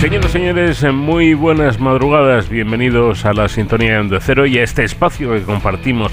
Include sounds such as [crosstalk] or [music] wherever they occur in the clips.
Señoras y señores, muy buenas madrugadas, bienvenidos a la sintonía de cero y a este espacio que compartimos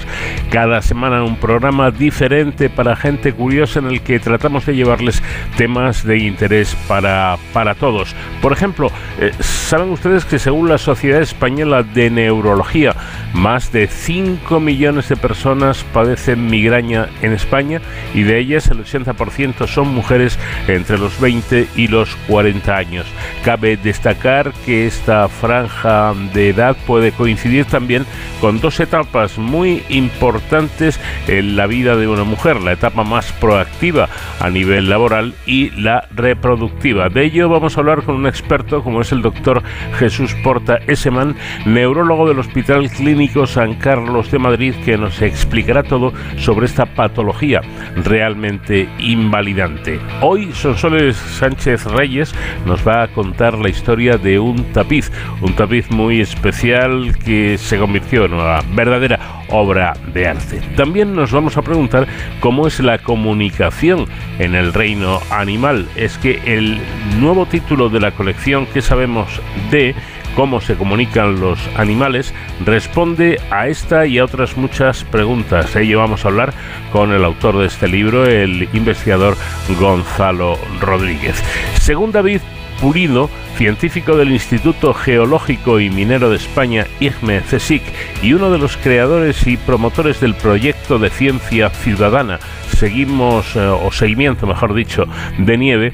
cada semana, un programa diferente para gente curiosa en el que tratamos de llevarles temas de interés para, para todos. Por ejemplo, eh, ¿saben ustedes que según la Sociedad Española de Neurología, más de 5 millones de personas padecen migraña en España y de ellas el 80% son mujeres entre los 20 y los 40 años? Cabe destacar que esta franja de edad puede coincidir también con dos etapas muy importantes en la vida de una mujer, la etapa más proactiva a nivel laboral y la reproductiva. De ello vamos a hablar con un experto como es el doctor Jesús Porta Eseman, neurólogo del Hospital Clínico San Carlos de Madrid, que nos explicará todo sobre esta patología realmente invalidante. Hoy Sonsoles Sánchez Reyes nos va a contar la historia de un tapiz, un tapiz muy especial que se convirtió en una verdadera obra de arte. También nos vamos a preguntar cómo es la comunicación en el reino animal. Es que el nuevo título de la colección que sabemos de cómo se comunican los animales, responde a esta y a otras muchas preguntas. Ello vamos a hablar con el autor de este libro, el investigador Gonzalo Rodríguez. Según David Purido, científico del Instituto Geológico y Minero de España, IGME CSIC, y uno de los creadores y promotores del proyecto de ciencia ciudadana Seguimos, eh, o seguimiento mejor dicho, de nieve,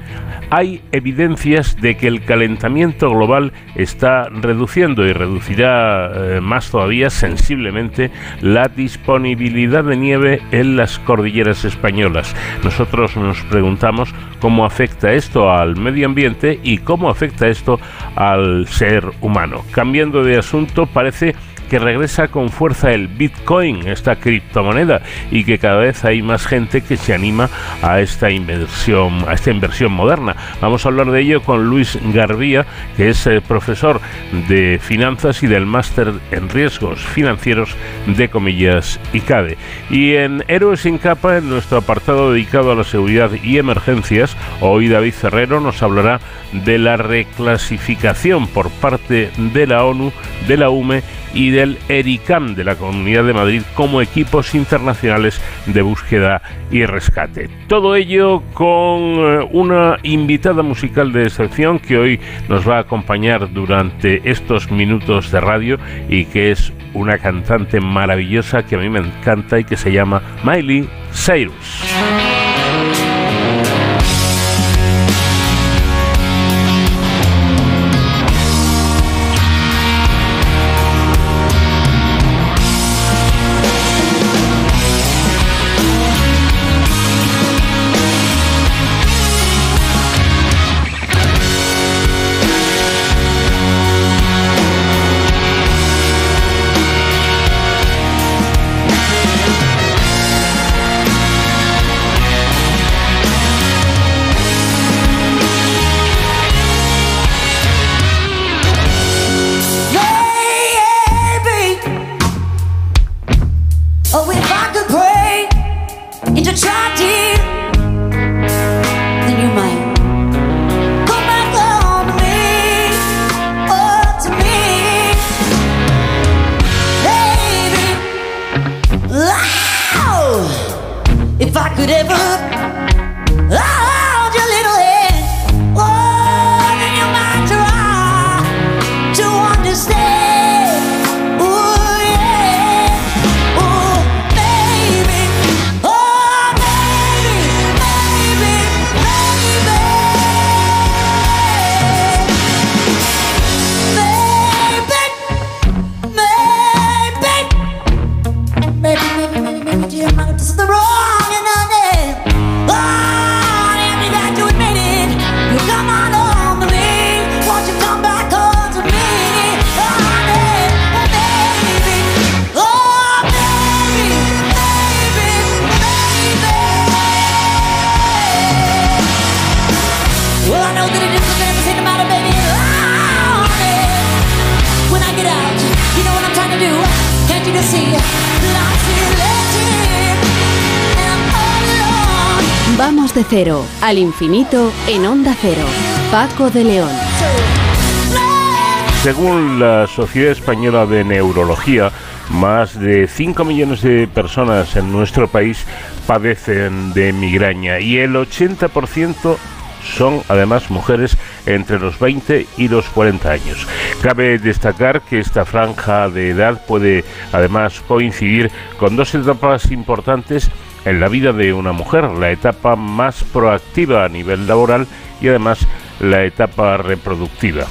hay evidencias de que el calentamiento global está reduciendo y reducirá eh, más todavía sensiblemente la disponibilidad de nieve en las cordilleras españolas. Nosotros nos preguntamos cómo afecta esto al medio ambiente y cómo afecta esto al ser humano. Cambiando de asunto, parece que regresa con fuerza el Bitcoin, esta criptomoneda, y que cada vez hay más gente que se anima a esta inversión, a esta inversión moderna. Vamos a hablar de ello con Luis Garbía, que es eh, profesor de finanzas y del máster en riesgos financieros de comillas y CADE. Y en Héroes sin capa, en nuestro apartado dedicado a la seguridad y emergencias, hoy David Ferrero nos hablará de la reclasificación por parte de la ONU, de la UME y del ERICAM de la Comunidad de Madrid como equipos internacionales de búsqueda y rescate. Todo ello con eh, una invitada musical de excepción que hoy nos va a acompañar durante estos minutos de radio y que es una cantante maravillosa que a mí me encanta y que se llama Miley Cyrus. Al infinito en onda cero. Paco de León. Según la Sociedad Española de Neurología, más de 5 millones de personas en nuestro país padecen de migraña y el 80% son además mujeres entre los 20 y los 40 años. Cabe destacar que esta franja de edad puede además coincidir con dos etapas importantes en la vida de una mujer, la etapa más proactiva a nivel laboral y además la etapa reproductiva.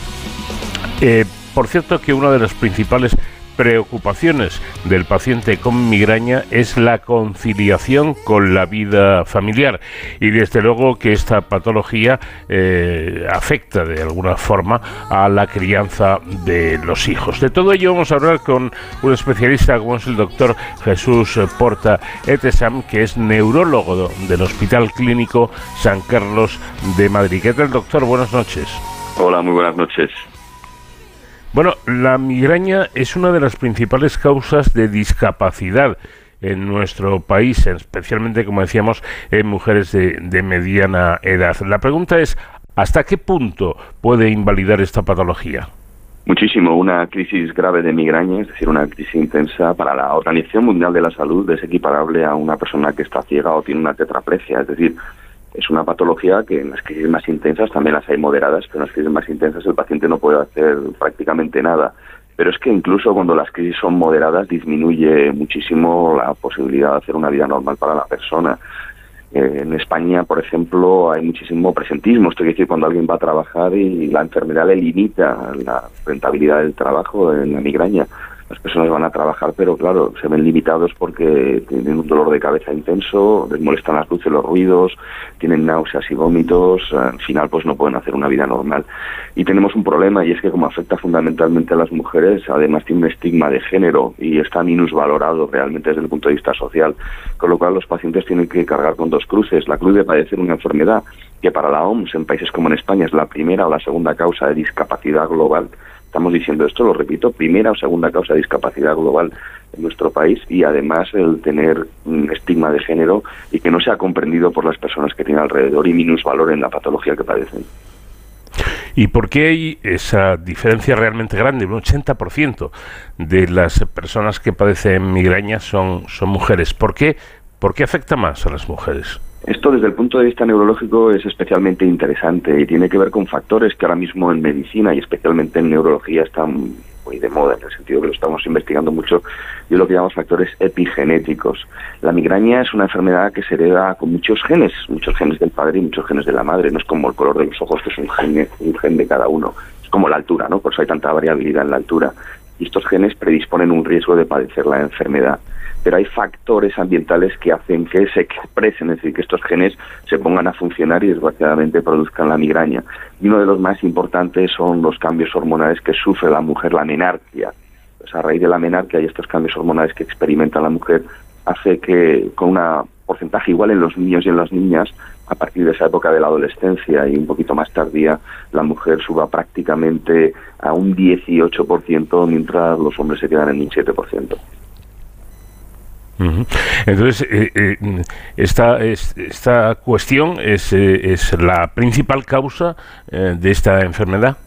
Eh, por cierto que una de las principales preocupaciones del paciente con migraña es la conciliación con la vida familiar y desde luego que esta patología eh, afecta de alguna forma a la crianza de los hijos. De todo ello vamos a hablar con un especialista como es el doctor Jesús Porta Etesam, que es neurólogo del Hospital Clínico San Carlos de Madrid. ¿Qué tal, doctor? Buenas noches. Hola, muy buenas noches. Bueno, la migraña es una de las principales causas de discapacidad en nuestro país, especialmente, como decíamos, en mujeres de, mediana edad. La pregunta es, ¿hasta qué punto puede invalidar esta patología? Muchísimo. Una crisis grave de migraña, es decir, una crisis intensa, para la Organización Mundial de la Salud es equiparable a una persona que está ciega o tiene una tetraplegia. Es decir, es una patología que en las crisis más intensas también las hay moderadas, pero en las crisis más intensas el paciente no puede hacer prácticamente nada. Pero es que incluso cuando las crisis son moderadas disminuye muchísimo la posibilidad de hacer una vida normal para la persona. Eh, en España, por ejemplo, hay muchísimo presentismo. Esto quiere decir cuando alguien va a trabajar y la enfermedad le limita la rentabilidad del trabajo en la migraña las personas van a trabajar, pero claro, se ven limitados porque tienen un dolor de cabeza intenso, les molestan las luces, los ruidos, tienen náuseas y vómitos, al final pues no pueden hacer una vida normal. Y tenemos un problema y es que como afecta fundamentalmente a las mujeres, además tiene un estigma de género y está minusvalorado realmente desde el punto de vista social, con lo cual los pacientes tienen que cargar con dos cruces, la cruz de padecer una enfermedad que para la OMS en países como en España es la primera o la segunda causa de discapacidad global, Estamos diciendo esto, lo repito, primera o segunda causa de discapacidad global en nuestro país y además el tener un estigma de género y que no sea comprendido por las personas que tienen alrededor y minusvaloren la patología que padecen. ¿Y por qué hay esa diferencia realmente grande? Un 80% de las personas que padecen migraña son, son mujeres. ¿Por qué, ¿Por qué afecta más a las mujeres? Esto desde el punto de vista neurológico es especialmente interesante y tiene que ver con factores que ahora mismo en medicina y especialmente en neurología están muy de moda, en el sentido que lo estamos investigando mucho, y lo que llamamos factores epigenéticos. La migraña es una enfermedad que se hereda con muchos genes, muchos genes del padre y muchos genes de la madre. No es como el color de los ojos, que es un gen, un gen de cada uno. Es como la altura, ¿no? Por eso hay tanta variabilidad en la altura. Y estos genes predisponen un riesgo de padecer la enfermedad pero hay factores ambientales que hacen que se expresen, es decir, que estos genes se pongan a funcionar y desgraciadamente produzcan la migraña. Y uno de los más importantes son los cambios hormonales que sufre la mujer, la menarquia. Pues a raíz de la menarquia y estos cambios hormonales que experimenta la mujer, hace que con un porcentaje igual en los niños y en las niñas, a partir de esa época de la adolescencia y un poquito más tardía, la mujer suba prácticamente a un 18%, mientras los hombres se quedan en un 7%. Entonces, eh, eh, esta, esta cuestión es, eh, es la principal causa de esta enfermedad.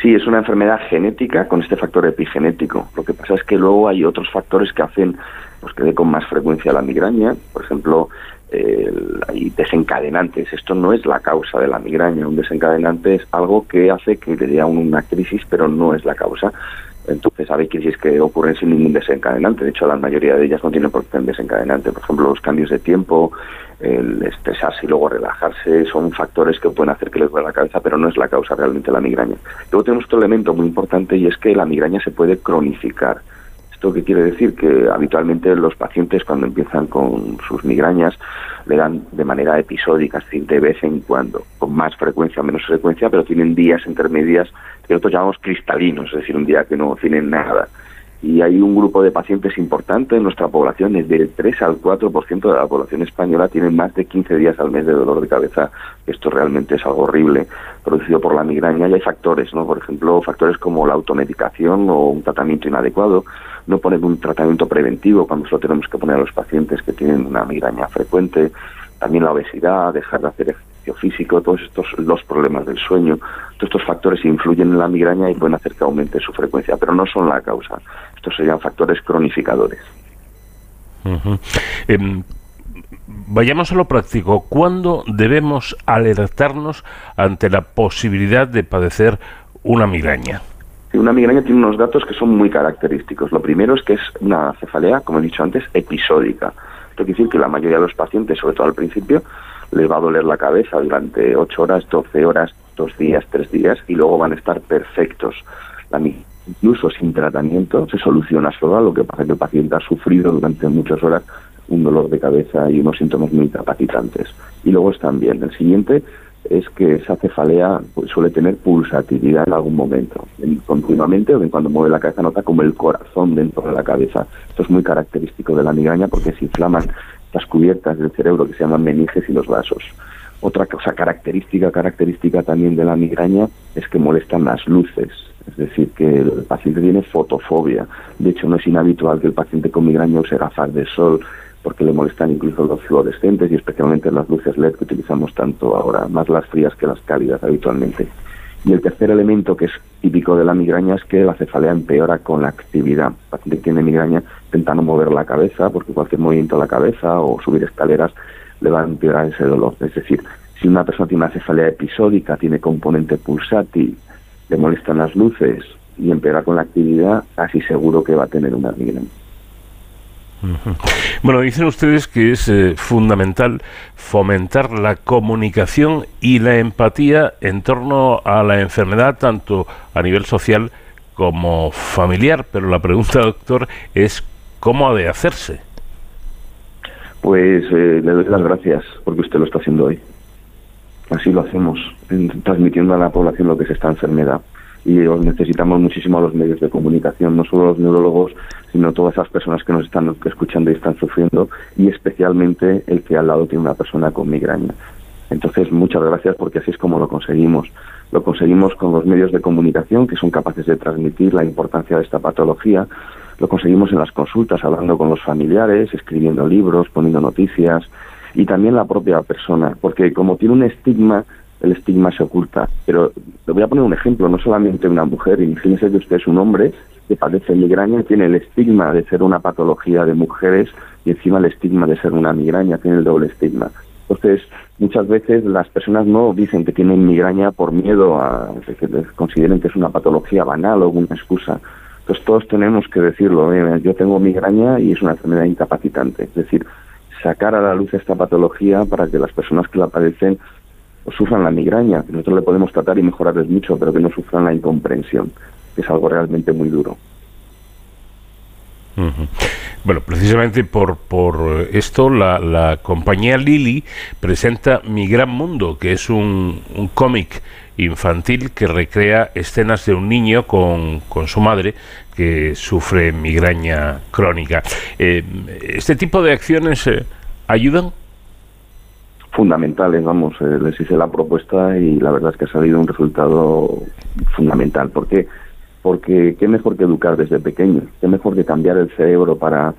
Sí, es una enfermedad genética con este factor epigenético. Lo que pasa es que luego hay otros factores que hacen pues, que dé con más frecuencia la migraña. Por ejemplo, hay desencadenantes. Esto no es la causa de la migraña. Un desencadenante es algo que hace que le dé a una crisis, pero no es la causa. Entonces hay crisis que ocurren sin ningún desencadenante. De hecho, la mayoría de ellas no tienen por qué tener desencadenante. Por ejemplo, los cambios de tiempo, el estresarse y luego relajarse, son factores que pueden hacer que les duele la cabeza, pero no es la causa realmente de la migraña. Luego tenemos otro elemento muy importante y es que la migraña se puede cronificar. ¿Esto qué quiere decir? Que habitualmente los pacientes cuando empiezan con sus migrañas le dan de manera episódica, decir, de vez en cuando, con más frecuencia o menos frecuencia, pero tienen días intermedias que nosotros llamamos cristalinos, es decir, un día que no tienen nada. y hay un grupo de pacientes importante en nuestra población, es del 3 al 4% de la población española tiene más de 15 días al mes de dolor de cabeza. Esto realmente es algo horrible, producido por la migraña. Y hay factores, ¿no? Por ejemplo, factores como la automedicación o un tratamiento inadecuado, no poner un tratamiento preventivo cuando solo tenemos que poner a los pacientes que tienen una migraña frecuente, también la obesidad, dejar de hacer ejercicio físico, todos estos los problemas del sueño, todos estos factores influyen en la migraña y pueden hacer que aumente su frecuencia, pero no son la causa. Estos serían factores cronificadores. Em, vayamos a lo práctico. ¿Cuándo debemos alertarnos ante la posibilidad de padecer una migraña? Una migraña tiene unos datos que son muy característicos. Lo primero es que es una cefalea, como he dicho antes, episódica. Esto quiere decir que la mayoría de los pacientes, sobre todo al principio, les va a doler la cabeza durante 8 horas, 12 horas, 2 días, 3 días y luego van a estar perfectos. Incluso sin tratamiento se soluciona sola, lo que pasa es que el paciente ha sufrido durante muchas horas un dolor de cabeza y unos síntomas muy capacitantes. Y luego están bien. El siguiente es que esa cefalea pues, suele tener pulsatividad en algún momento, continuamente o en cuando mueve la cabeza nota como el corazón dentro de la cabeza. Esto es muy característico de la migraña porque se inflaman las cubiertas del cerebro que se llaman meninges y los vasos. Otra cosa característica, característica también de la migraña es que molestan las luces, es decir, que el paciente tiene fotofobia. De hecho, no es inhabitual que el paciente con migraña use gafas de sol porque le molestan incluso los fluorescentes y especialmente las luces LED que utilizamos tanto ahora, más las frías que las cálidas habitualmente. Y el tercer elemento que es típico de la migraña es que la cefalea empeora con la actividad. El paciente que tiene migraña intenta no mover la cabeza porque cualquier movimiento de la cabeza o subir escaleras le va a empeorar ese dolor. Es decir, si una persona tiene una cefalea episódica, tiene componente pulsátil, le molestan las luces y empeora con la actividad, casi seguro que va a tener una migraña. Bueno, dicen ustedes que es eh, fundamental fomentar la comunicación y la empatía en torno a la enfermedad, tanto a nivel social como familiar. Pero la pregunta, doctor, es cómo ha de hacerse. Pues eh, le doy las gracias porque usted lo está haciendo hoy. Así lo hacemos, transmitiendo a la población lo que es esta enfermedad y necesitamos muchísimo a los medios de comunicación, no solo los neurólogos, sino todas esas personas que nos están escuchando y están sufriendo, y especialmente el que al lado tiene una persona con migraña. Entonces, muchas gracias porque así es como lo conseguimos. Lo conseguimos con los medios de comunicación que son capaces de transmitir la importancia de esta patología. Lo conseguimos en las consultas, hablando con los familiares, escribiendo libros, poniendo noticias y también la propia persona, porque como tiene un estigma, el estigma se oculta. Pero le voy a poner un ejemplo, no solamente una mujer, imagínese que usted es un hombre que padece migraña tiene el estigma de ser una patología de mujeres y encima el estigma de ser una migraña, tiene el doble estigma. Entonces, muchas veces las personas no dicen que tienen migraña por miedo a que consideren que es una patología banal o una excusa. Entonces, todos tenemos que decirlo, yo tengo migraña y es una enfermedad incapacitante. Es decir, sacar a la luz esta patología para que las personas que la padecen sufran la migraña, nosotros le podemos tratar y mejorarles mucho, pero que no sufran la incomprensión, que es algo realmente muy duro. Bueno, precisamente por, por esto la, compañía Lili presenta Mi Gran Mundo, que es un, un cómic infantil que recrea escenas de un niño con, con su madre que sufre migraña crónica. Eh, ¿Este tipo de acciones eh, ayudan? Fundamentales, vamos, eh, les hice la propuesta y la verdad es que ha salido un resultado fundamental. ¿Por qué? Porque qué mejor que educar desde pequeño, qué mejor que cambiar el cerebro para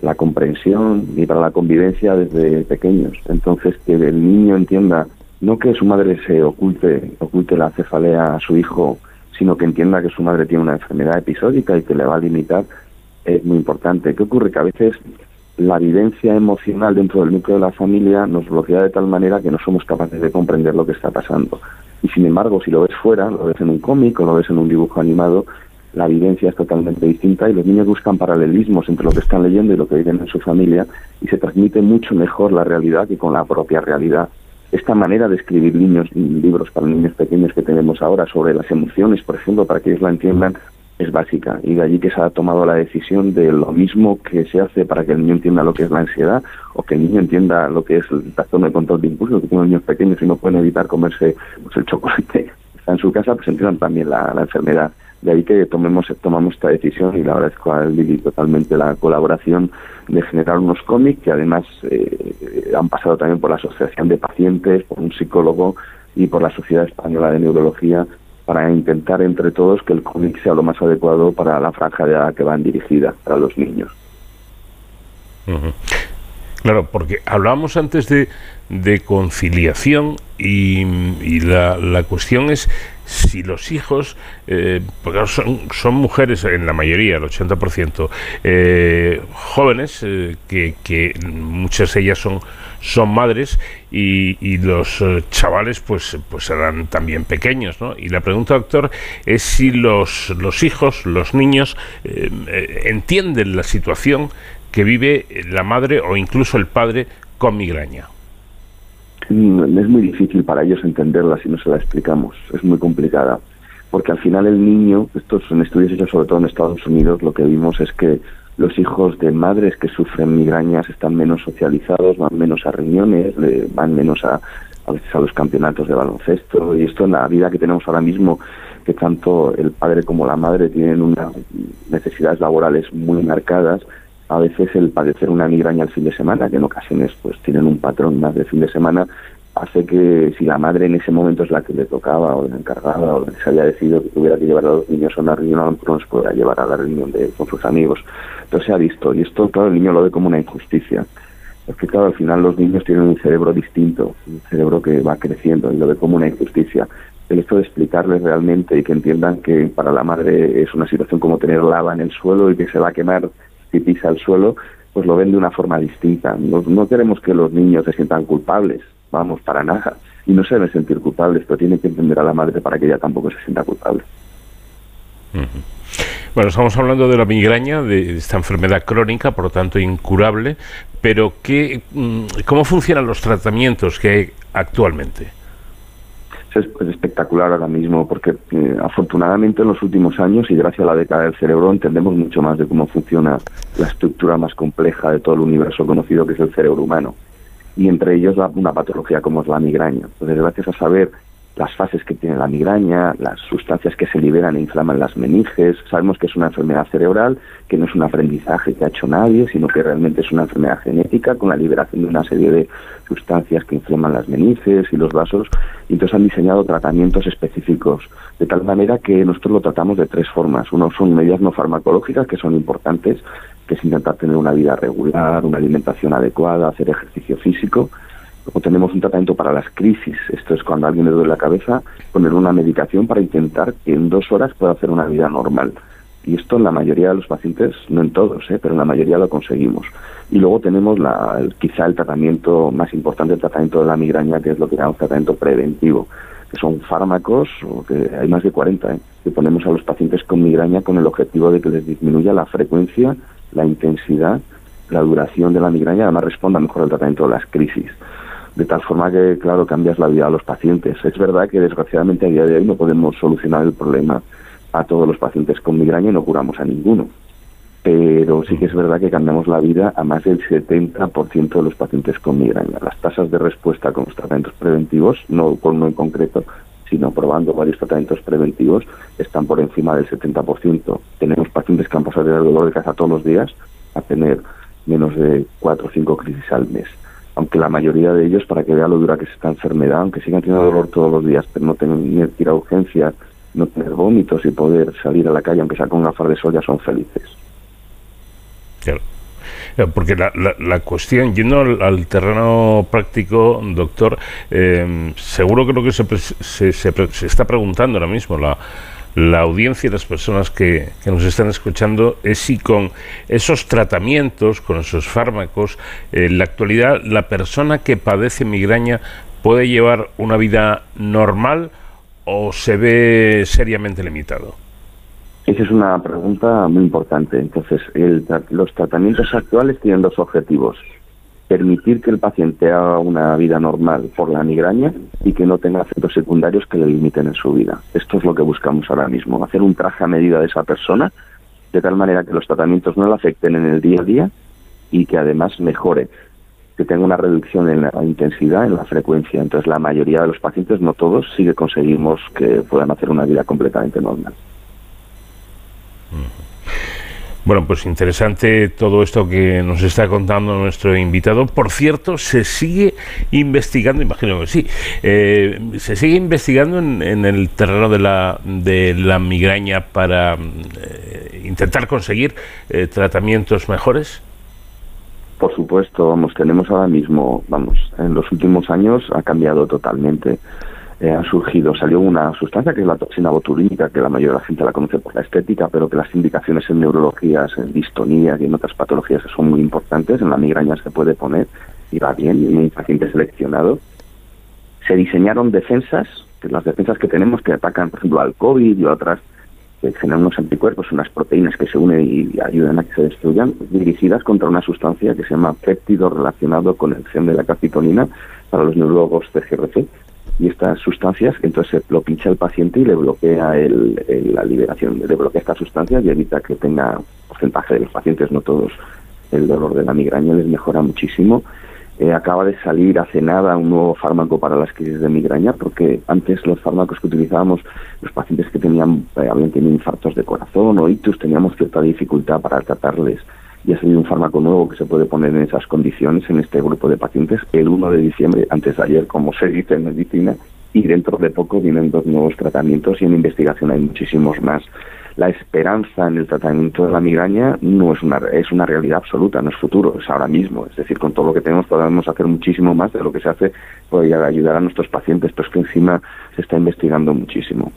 la comprensión y para la convivencia desde pequeños. Entonces, que el niño entienda no que su madre se oculte, oculte la cefalea a su hijo, sino que entienda que su madre tiene una enfermedad episódica y que le va a limitar, es muy importante. ¿Qué ocurre? Que a veces la vivencia emocional dentro del núcleo de la familia nos bloquea de tal manera que no somos capaces de comprender lo que está pasando. Y sin embargo, si lo ves fuera, lo ves en un cómic o lo ves en un dibujo animado, la vivencia es totalmente distinta y los niños buscan paralelismos entre lo que están leyendo y lo que viven en su familia y se transmite mucho mejor la realidad que con la propia realidad. Esta manera de escribir niños, libros para niños pequeños que tenemos ahora sobre las emociones, por ejemplo, para que ellos la entiendan, es básica. Y de allí que se ha tomado la decisión de lo mismo que se hace para que el niño entienda lo que es la ansiedad o que el niño entienda lo que es el trastorno de control de impulso, que tienen niños pequeños y no pueden evitar comerse pues, el chocolate. [laughs] Está en su casa, pues entiendan también la, enfermedad. De ahí que tomemos, tomamos esta decisión y le agradezco a Lili totalmente la colaboración de generar unos cómics que además eh, han pasado también por la Asociación de Pacientes, por un psicólogo y por la Sociedad Española de Neurología para intentar entre todos que el cómic sea lo más adecuado para la franja de edad que van dirigida, para los niños. Claro, porque hablábamos antes de, de conciliación y, la, la, cuestión es si los hijos, eh, porque son, son, mujeres en la mayoría, el 80%, eh, jóvenes, eh, que, que, muchas de ellas son, son madres y, y los eh, chavales pues, pues serán también pequeños. ¿no? Y la pregunta, doctor, es si los, los hijos, los niños, eh, entienden la situación que vive la madre o incluso el padre con migraña? Mm, es muy difícil para ellos entenderla si no se la explicamos, es muy complicada, porque al final el niño, estos son estudios hechos sobre todo en Estados Unidos, lo que vimos es que los hijos de madres que sufren migrañas están menos socializados, van menos a reuniones, van menos a, a veces a los campeonatos de baloncesto, y esto en la vida que tenemos ahora mismo, que tanto el padre como la madre tienen unas necesidades laborales muy marcadas, a veces el padecer una migraña al fin de semana, que en ocasiones pues tienen un patrón más de fin de semana, hace que si la madre en ese momento es la que le tocaba o la encargaba o se había decidido que tuviera que llevar a los niños a una reunión, a lo mejor se pueda llevar a la reunión de, con sus amigos. Entonces se ha visto, y esto claro el niño lo ve como una injusticia. Porque claro, al final los niños tienen un cerebro distinto, un cerebro que va creciendo y lo ve como una injusticia. El hecho de explicarles realmente y que entiendan que para la madre es una situación como tener lava en el suelo y que se va a quemar si pisa el suelo, pues lo ven de una forma distinta. No, queremos que los niños se sientan culpables, vamos, para nada. Y no se deben sentir culpables, pero tienen que entender a la madre para que ella tampoco se sienta culpable. Bueno, estamos hablando de la migraña, de esta enfermedad crónica, por lo tanto incurable, pero ¿qué, mm, ¿cómo funcionan los tratamientos que hay actualmente? es, espectacular ahora mismo porque eh, afortunadamente en los últimos años y gracias a la década del cerebro entendemos mucho más de cómo funciona la estructura más compleja de todo el universo conocido que es el cerebro humano y entre ellos una patología como es la migraña. Entonces gracias a saber las fases que tiene la migraña, las sustancias que se liberan e inflaman las meninges. Sabemos que es una enfermedad cerebral, que no es un aprendizaje que ha hecho nadie, sino que realmente es una enfermedad genética con la liberación de una serie de sustancias que inflaman las meninges y los vasos. Y entonces han diseñado tratamientos específicos, de tal manera que nosotros lo tratamos de tres formas. Uno son medidas no farmacológicas, que son importantes, que es intentar tener una vida regular, una alimentación adecuada, hacer ejercicio físico Luego tenemos un tratamiento para las crisis. Esto es cuando a alguien le duele la cabeza, poner una medicación para intentar que en dos horas pueda hacer una vida normal. Y esto en la mayoría de los pacientes, no en todos, ¿eh? pero en la mayoría lo conseguimos. Y luego tenemos la, quizá el tratamiento más importante, el tratamiento de la migraña, que es lo que llamamos tratamiento preventivo, que son fármacos, que hay más de 40, ¿eh? que ponemos a los pacientes con migraña con el objetivo de que les disminuya la frecuencia, la intensidad, la duración de la migraña, además responda mejor al tratamiento de las crisis de tal forma que, claro, cambias la vida a los pacientes. Es verdad que desgraciadamente a día de hoy no podemos solucionar el problema a todos los pacientes con migraña y no curamos a ninguno. Pero sí que es verdad que cambiamos la vida a más del 70% de los pacientes con migraña. Las tasas de respuesta con los tratamientos preventivos, no con uno en concreto, sino probando varios tratamientos preventivos, están por encima del 70%. Tenemos pacientes que han pasado de dolor de cabeza todos los días a tener menos de 4 o 5 crisis al mes aunque la mayoría de ellos, para que vea lo dura que es esta enfermedad, aunque sigan teniendo dolor todos los días, pero no tener que ir a urgencias, no tener vómitos y poder salir a la calle, aunque sea con gafas de sol, ya son felices. Claro. Eh, porque la, la, cuestión, yendo al, terreno práctico, doctor, eh, seguro que lo que se, se, se está preguntando ahora mismo la, la audiencia y las personas que, nos están escuchando es si con esos tratamientos, con esos fármacos, en la actualidad la persona que padece migraña puede llevar una vida normal o se ve seriamente limitado. Esa es una pregunta muy importante. Entonces, los tratamientos actuales tienen dos objetivos permitir que el paciente haga una vida normal por la migraña y que no tenga efectos secundarios que le limiten en su vida. Esto es lo que buscamos ahora mismo, hacer un traje a medida de esa persona, de tal manera que los tratamientos no le afecten en el día a día y que además mejore, que tenga una reducción en la intensidad, en la frecuencia. Entonces la mayoría de los pacientes, no todos, sí que conseguimos que puedan hacer una vida completamente normal. Bueno, pues interesante todo esto que nos está contando nuestro invitado. Por cierto, se sigue investigando, imagino que sí, eh, se sigue investigando en, el terreno de la, de la migraña para eh, intentar conseguir eh, tratamientos mejores. Por supuesto, vamos, tenemos ahora mismo, vamos, en los últimos años ha cambiado totalmente eh, ha surgido, salió una sustancia que es la toxina botulínica, que la mayoría de la gente la conoce por la estética, pero que las indicaciones en neurologías, en distonías y en otras patologías son muy importantes. En la migraña se puede poner y va bien, en un paciente seleccionado. Se diseñaron defensas, que las defensas que tenemos que atacan, por ejemplo, al COVID y otras, que generan unos anticuerpos, unas proteínas que se unen y ayudan a que se destruyan, dirigidas contra una sustancia que se llama péptido relacionado con el gen de la calcitonina para los neurólogos CGRC y estas sustancias, entonces lo pincha el paciente y le bloquea el, la liberación, le bloquea estas sustancias y evita que tenga porcentaje de los pacientes, no todos, el dolor de la migraña les mejora muchísimo. Eh, acaba de salir hace nada un nuevo fármaco para las crisis de migraña, porque antes los fármacos que utilizábamos, los pacientes que tenían, eh, habían tenido infartos de corazón o ictus, teníamos cierta dificultad para tratarles y ha salido un fármaco nuevo que se puede poner en esas condiciones en este grupo de pacientes el 1 de diciembre, antes de ayer, como se dice en medicina, y dentro de poco vienen dos nuevos tratamientos y en investigación hay muchísimos más. La esperanza en el tratamiento de la migraña no es una, es una realidad absoluta, no es futuro, es ahora mismo. Es decir, con todo lo que tenemos podemos hacer muchísimo más de lo que se hace por ayudar a nuestros pacientes, pero es que encima se está investigando muchísimo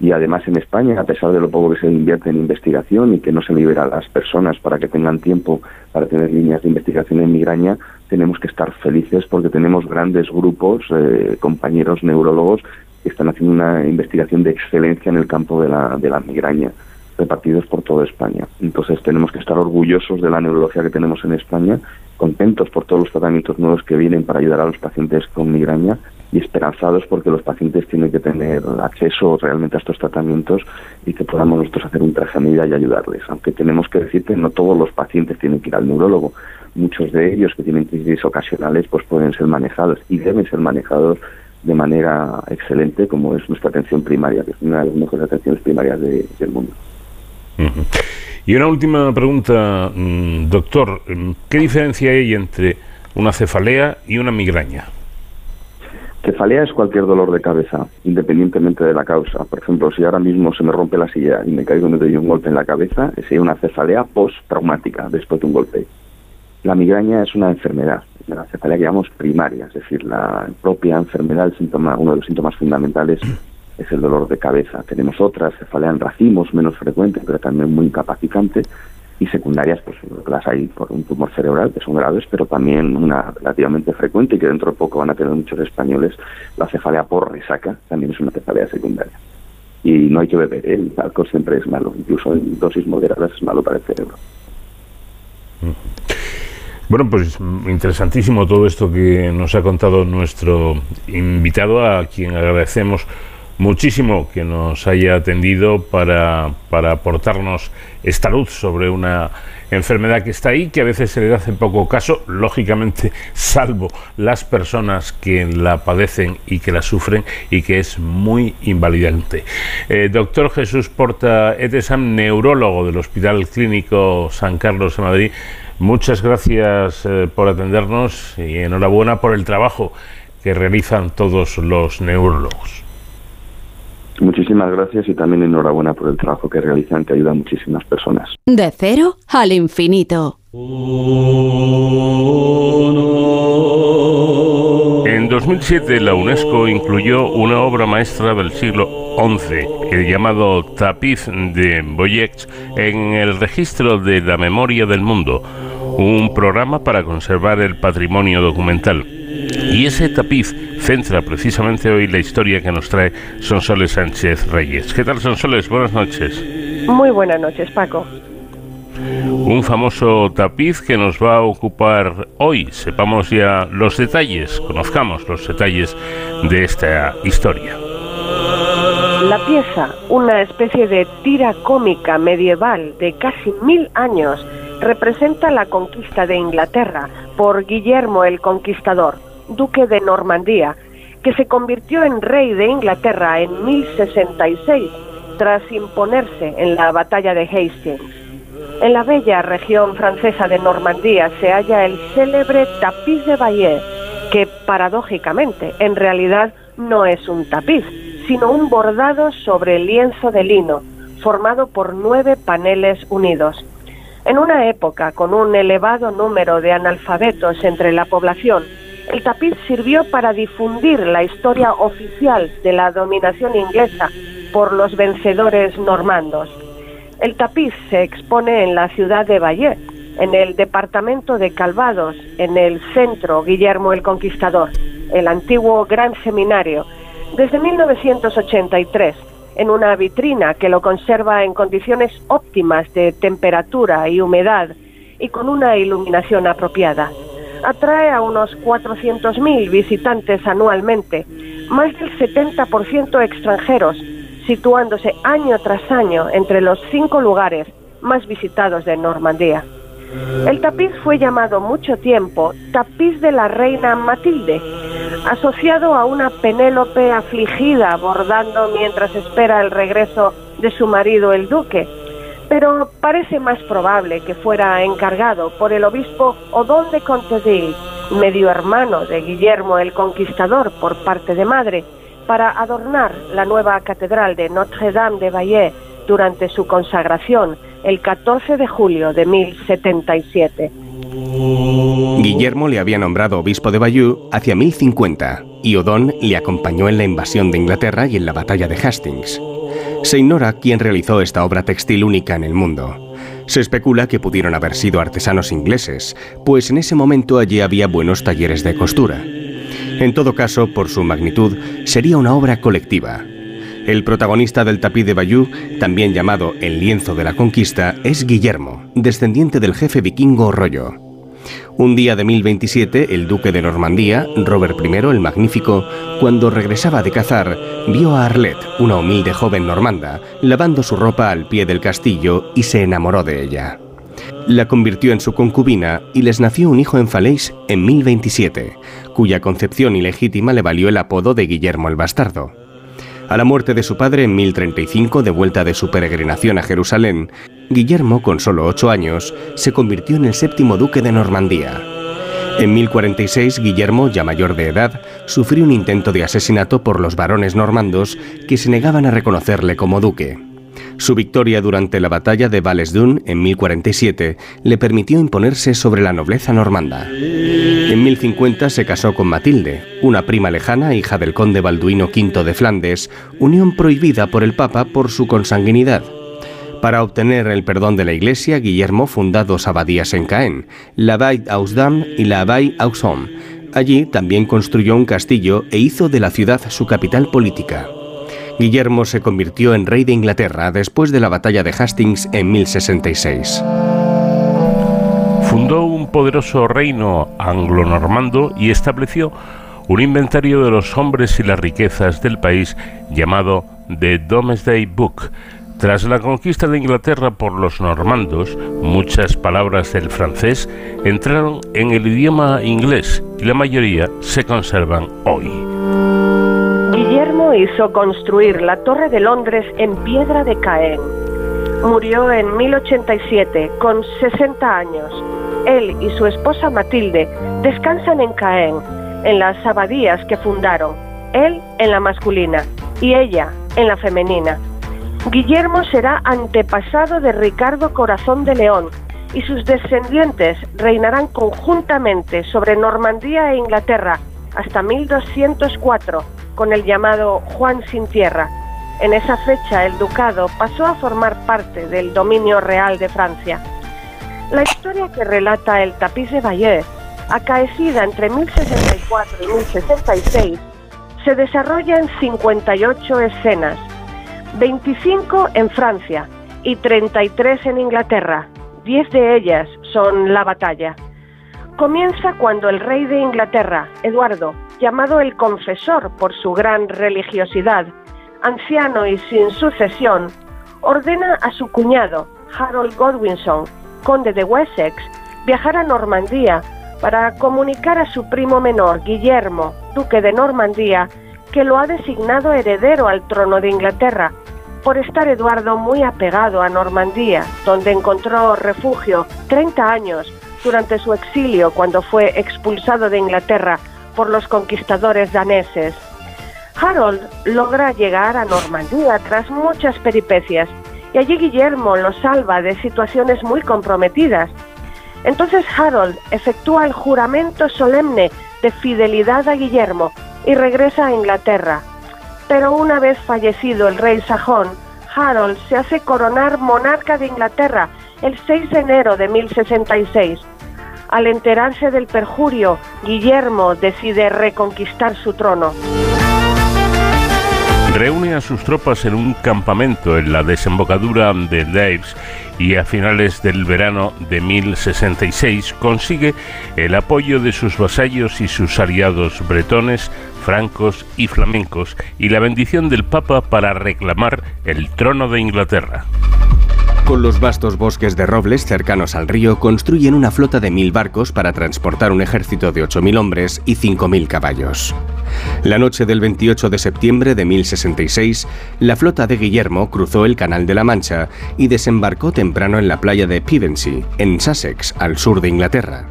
y además en España, a pesar de lo poco que se invierte en investigación y que no se libera a las personas para que tengan tiempo para tener líneas de investigación en migraña, tenemos que estar felices porque tenemos grandes grupos, eh, compañeros neurólogos están haciendo una investigación de excelencia en el campo de la, de la migraña repartidos por toda España. Entonces tenemos que estar orgullosos de la neurología que tenemos en España, contentos por todos los tratamientos nuevos que vienen para ayudar a los pacientes con migraña y esperanzados porque los pacientes tienen que tener acceso realmente a estos tratamientos y que podamos nosotros hacer un traje a medida y ayudarles. Aunque tenemos que decir que no todos los pacientes tienen que ir al neurólogo. Muchos de ellos que tienen crisis ocasionales pues pueden ser manejados y deben ser manejados de manera excelente como es nuestra atención primaria, que es una de las mejores atenciones primarias del mundo. Y una última pregunta, mm, doctor, ¿qué diferencia hay entre una cefalea y una migraña? Cefalea es cualquier dolor de cabeza, independientemente de la causa. Por ejemplo, si ahora mismo se me rompe la silla y me caigo y me doy un golpe en la cabeza, sería una cefalea post-traumática después de un golpe. La migraña es una enfermedad, la cefalea llamamos primaria, es decir, la propia enfermedad, el síntoma, uno de los síntomas fundamentales es el dolor de cabeza. Tenemos otras, cefalea en racimos, menos frecuente, pero también muy incapacitante, y secundarias, pues las hay por un tumor cerebral, que son graves, pero también una relativamente frecuente y que dentro de poco van a tener muchos españoles, la cefalea por resaca, también es una cefalea secundaria. Y no hay que beber, ¿eh? el alcohol siempre es malo, incluso en dosis moderadas es malo para el cerebro. Bueno, pues interesantísimo todo esto que nos ha contado nuestro invitado, a quien agradecemos muchísimo que nos haya atendido para, para aportarnos esta luz sobre una enfermedad que está ahí, que a veces se le hace poco caso, lógicamente, salvo las personas que la padecen y que la sufren y que es muy invalidante. Eh, doctor Jesús Porta Etesam, neurólogo del Hospital Clínico San Carlos de Madrid, muchas gracias eh, por atendernos y enhorabuena por el trabajo que realizan todos los neurólogos. Muchísimas gracias y también enhorabuena por el trabajo que realizan, que ayuda a muchísimas personas. De cero al infinito. En 2007 la UNESCO incluyó una obra maestra del siglo XI, el llamado Tapiz de Boyex, en el registro de la memoria del mundo, un programa para conservar el patrimonio documental. Y ese tapiz centra precisamente hoy la historia que nos trae Sonsoles Sánchez Reyes. ¿Qué tal, Sonsoles? Buenas noches. Muy buenas noches, Paco. Un famoso tapiz que nos va a ocupar hoy. Sepamos ya los detalles, conozcamos los detalles de esta historia. La pieza, una especie de tira cómica medieval de casi mil años, representa la conquista de Inglaterra por Guillermo el Conquistador duque de Normandía, que se convirtió en rey de Inglaterra en 1066 tras imponerse en la batalla de Hastings. En la bella región francesa de Normandía se halla el célebre tapiz de Bayeux, que paradójicamente en realidad no es un tapiz, sino un bordado sobre lienzo de lino, formado por nueve paneles unidos. En una época con un elevado número de analfabetos entre la población, el tapiz sirvió para difundir la historia oficial de la dominación inglesa por los vencedores normandos. El tapiz se expone en la ciudad de Bayeux, en el departamento de Calvados, en el centro Guillermo el Conquistador, el antiguo Gran Seminario, desde 1983, en una vitrina que lo conserva en condiciones óptimas de temperatura y humedad y con una iluminación apropiada. Atrae a unos 400.000 visitantes anualmente, más del 70% extranjeros, situándose año tras año entre los cinco lugares más visitados de Normandía. El tapiz fue llamado mucho tiempo tapiz de la reina Matilde, asociado a una Penélope afligida bordando mientras espera el regreso de su marido el duque, pero parece más probable que fuera encargado por el obispo Odón de Conteville, medio hermano de Guillermo el Conquistador por parte de madre, para adornar la nueva catedral de Notre-Dame de Bayeux durante su consagración el 14 de julio de 1077. Guillermo le había nombrado obispo de Bayeux hacia 1050 y Odón le acompañó en la invasión de Inglaterra y en la batalla de Hastings. Se ignora quién realizó esta obra textil única en el mundo. Se especula que pudieron haber sido artesanos ingleses, pues en ese momento allí había buenos talleres de costura. En todo caso, por su magnitud, sería una obra colectiva. El protagonista del tapiz de Bayeux, también llamado el lienzo de la conquista, es Guillermo, descendiente del jefe vikingo Rollo. Un día de 1027, el duque de Normandía, Robert I el Magnífico, cuando regresaba de cazar, vio a Arlette, una humilde joven normanda, lavando su ropa al pie del castillo y se enamoró de ella. La convirtió en su concubina y les nació un hijo en Falaise en 1027, cuya concepción ilegítima le valió el apodo de Guillermo el Bastardo. A la muerte de su padre en 1035, de vuelta de su peregrinación a Jerusalén, Guillermo, con solo ocho años, se convirtió en el séptimo duque de Normandía. En 1046, Guillermo, ya mayor de edad, sufrió un intento de asesinato por los varones normandos que se negaban a reconocerle como duque. Su victoria durante la batalla de Val-es-Dun en 1047 le permitió imponerse sobre la nobleza normanda. En 1050 se casó con Matilde, una prima lejana, hija del conde Balduino V de Flandes, unión prohibida por el Papa por su consanguinidad. Para obtener el perdón de la Iglesia, Guillermo fundó dos abadías en Caen, la Abbaye-aux-Dames y la Abbaye-aux-Hommes. Allí también construyó un castillo e hizo de la ciudad su capital política. Guillermo se convirtió en rey de Inglaterra después de la batalla de Hastings en 1066. Fundó un poderoso reino anglo-normando y estableció un inventario de los hombres y las riquezas del país llamado The Domesday Book. Tras la conquista de Inglaterra por los normandos, muchas palabras del francés entraron en el idioma inglés y la mayoría se conservan hoy. Hizo construir la Torre de Londres en piedra de Caen. Murió en 1087 con 60 años. Él y su esposa Matilde descansan en Caen, en las abadías que fundaron, él en la masculina y ella en la femenina. Guillermo será antepasado de Ricardo Corazón de León y sus descendientes reinarán conjuntamente sobre Normandía e Inglaterra hasta 1204 con el llamado Juan sin Tierra. En esa fecha el ducado pasó a formar parte del dominio real de Francia. La historia que relata el tapiz de Bayeux, acaecida entre 1064 y 1066, se desarrolla en 58 escenas, 25 en Francia y 33 en Inglaterra. 10 de ellas son la batalla. Comienza cuando el rey de Inglaterra, Eduardo, llamado el confesor por su gran religiosidad, anciano y sin sucesión, ordena a su cuñado, Harold Godwinson, conde de Wessex, viajar a Normandía para comunicar a su primo menor, Guillermo, duque de Normandía, que lo ha designado heredero al trono de Inglaterra, por estar Eduardo muy apegado a Normandía, donde encontró refugio 30 años durante su exilio cuando fue expulsado de Inglaterra por los conquistadores daneses. Harold logra llegar a Normandía tras muchas peripecias y allí Guillermo lo salva de situaciones muy comprometidas. Entonces Harold efectúa el juramento solemne de fidelidad a Guillermo y regresa a Inglaterra. Pero una vez fallecido el rey sajón, Harold se hace coronar monarca de Inglaterra el 6 de enero de 1066. Al enterarse del perjurio, Guillermo decide reconquistar su trono. Reúne a sus tropas en un campamento en la desembocadura de Leves y a finales del verano de 1066 consigue el apoyo de sus vasallos y sus aliados bretones, francos y flamencos y la bendición del Papa para reclamar el trono de Inglaterra. Con los vastos bosques de robles cercanos al río construyen una flota de mil barcos para transportar un ejército de 8.000 hombres y 5.000 caballos. La noche del 28 de septiembre de 1066, la flota de Guillermo cruzó el Canal de la Mancha y desembarcó temprano en la playa de Pevensey, en Sussex, al sur de Inglaterra.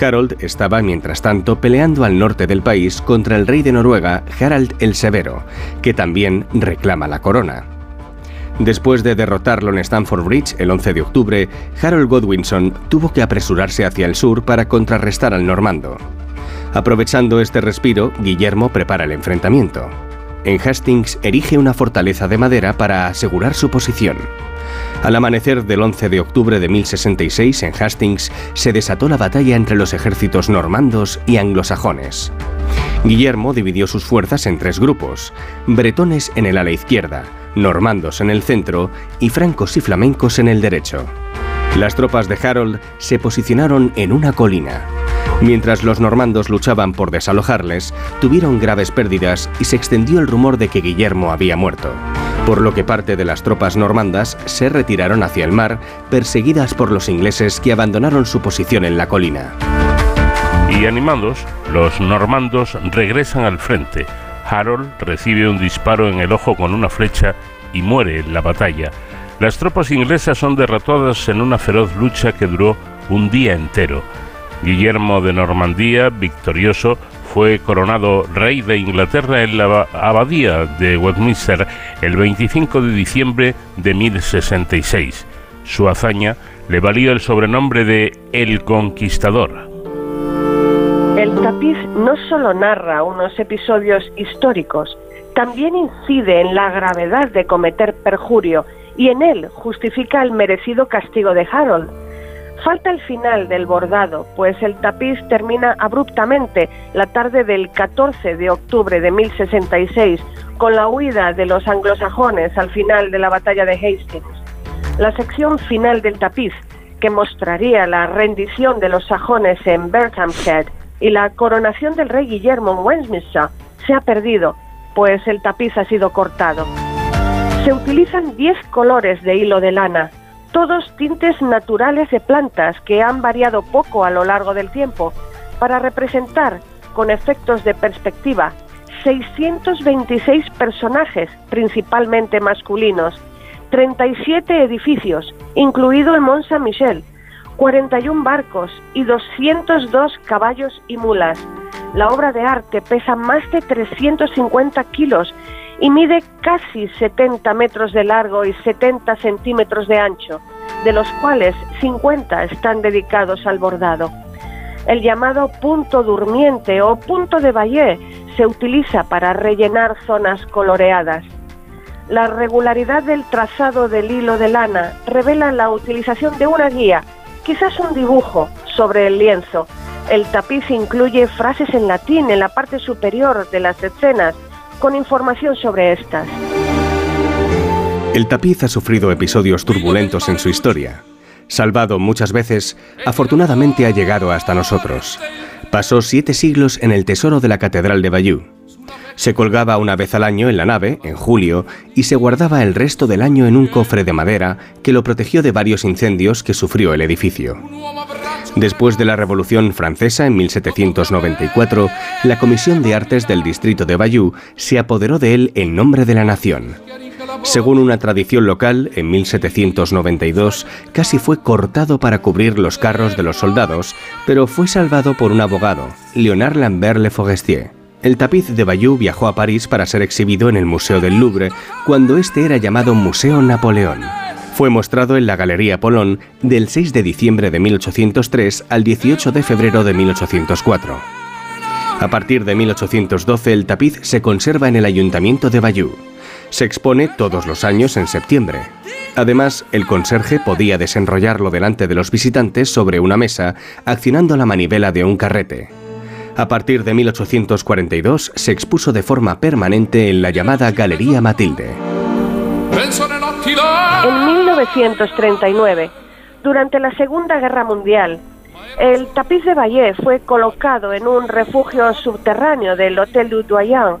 Harold estaba, mientras tanto, peleando al norte del país contra el rey de Noruega, Harald el Severo, que también reclama la corona. Después de derrotarlo en Stamford Bridge el 11 de octubre, Harold Godwinson tuvo que apresurarse hacia el sur para contrarrestar al normando. Aprovechando este respiro, Guillermo prepara el enfrentamiento. En Hastings erige una fortaleza de madera para asegurar su posición. Al amanecer del 11 de octubre de 1066 en Hastings se desató la batalla entre los ejércitos normandos y anglosajones. Guillermo dividió sus fuerzas en tres grupos, bretones en el ala izquierda, normandos en el centro y francos y flamencos en el derecho. Las tropas de Harold se posicionaron en una colina. Mientras los normandos luchaban por desalojarles, tuvieron graves pérdidas y se extendió el rumor de que Guillermo había muerto, por lo que parte de las tropas normandas se retiraron hacia el mar, perseguidas por los ingleses que abandonaron su posición en la colina. Y animados, los normandos regresan al frente, Harold recibe un disparo en el ojo con una flecha y muere en la batalla. Las tropas inglesas son derrotadas en una feroz lucha que duró un día entero. Guillermo de Normandía, victorioso, fue coronado rey de Inglaterra en la abadía de Westminster el 25 de diciembre de 1066. Su hazaña le valió el sobrenombre de El Conquistador. Tapiz no solo narra unos episodios históricos, también incide en la gravedad de cometer perjurio y en él justifica el merecido castigo de Harold. Falta el final del bordado, pues el tapiz termina abruptamente la tarde del 14 de octubre de 1066 con la huida de los anglosajones al final de la batalla de Hastings. La sección final del tapiz, que mostraría la rendición de los sajones en Berkhamsted y la coronación del rey Guillermo en Westminster se ha perdido, pues el tapiz ha sido cortado. Se utilizan 10 colores de hilo de lana, todos tintes naturales de plantas que han variado poco a lo largo del tiempo, para representar, con efectos de perspectiva, 626 personajes, principalmente masculinos, 37 edificios, incluido el Mont Saint-Michel, 41 barcos y 202 caballos y mulas. La obra de arte pesa más de 350 kilos y mide casi 70 metros de largo y 70 centímetros de ancho, de los cuales 50 están dedicados al bordado. El llamado punto durmiente o punto de valle se utiliza para rellenar zonas coloreadas. La regularidad del trazado del hilo de lana revela la utilización de una guía quizás un dibujo sobre el lienzo. El tapiz incluye frases en latín en la parte superior de las escenas, con información sobre estas. El tapiz ha sufrido episodios turbulentos en su historia. Salvado muchas veces, afortunadamente ha llegado hasta nosotros. Pasó siete siglos en el tesoro de la Catedral de Bayeux. Se colgaba una vez al año en la nave, en julio, y se guardaba el resto del año en un cofre de madera que lo protegió de varios incendios que sufrió el edificio. Después de la Revolución Francesa en 1794, la Comisión de Artes del Distrito de Bayeux se apoderó de él en nombre de la nación. Según una tradición local, en 1792 casi fue cortado para cubrir los carros de los soldados, pero fue salvado por un abogado, Leonard Lambert Le Forestier. El tapiz de Bayeux viajó a París para ser exhibido en el Museo del Louvre, cuando este era llamado Museo Napoleón. Fue mostrado en la Galería Polón del 6 de diciembre de 1803 al 18 de febrero de 1804. A partir de 1812 el tapiz se conserva en el Ayuntamiento de Bayeux. Se expone todos los años en septiembre. Además, el conserje podía desenrollarlo delante de los visitantes sobre una mesa, accionando la manivela de un carrete. A partir de 1842 se expuso de forma permanente en la llamada Galería Matilde. En 1939, durante la Segunda Guerra Mundial, el tapiz de Valle fue colocado en un refugio subterráneo del Hotel du Doyen,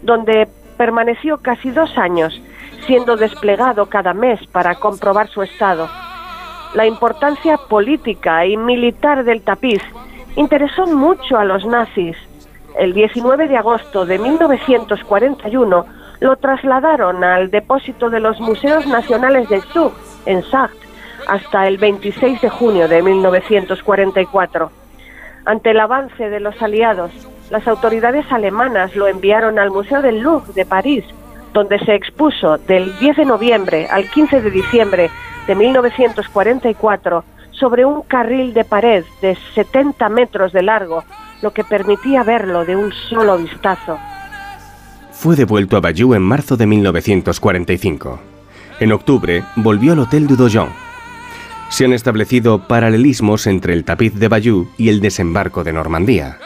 donde permaneció casi dos años, siendo desplegado cada mes para comprobar su estado. La importancia política y militar del tapiz interesó mucho a los nazis. El 19 de agosto de 1941 lo trasladaron al depósito de los Museos Nacionales del Sur, en Sartre, hasta el 26 de junio de 1944. Ante el avance de los aliados, las autoridades alemanas lo enviaron al Museo del Louvre de París, donde se expuso del 10 de noviembre al 15 de diciembre de 1944 sobre un carril de pared de 70 metros de largo, lo que permitía verlo de un solo vistazo. Fue devuelto a Bayeux en marzo de 1945. En octubre volvió al Hotel du Dojon. Se han establecido paralelismos entre el tapiz de Bayeux y el desembarco de Normandía.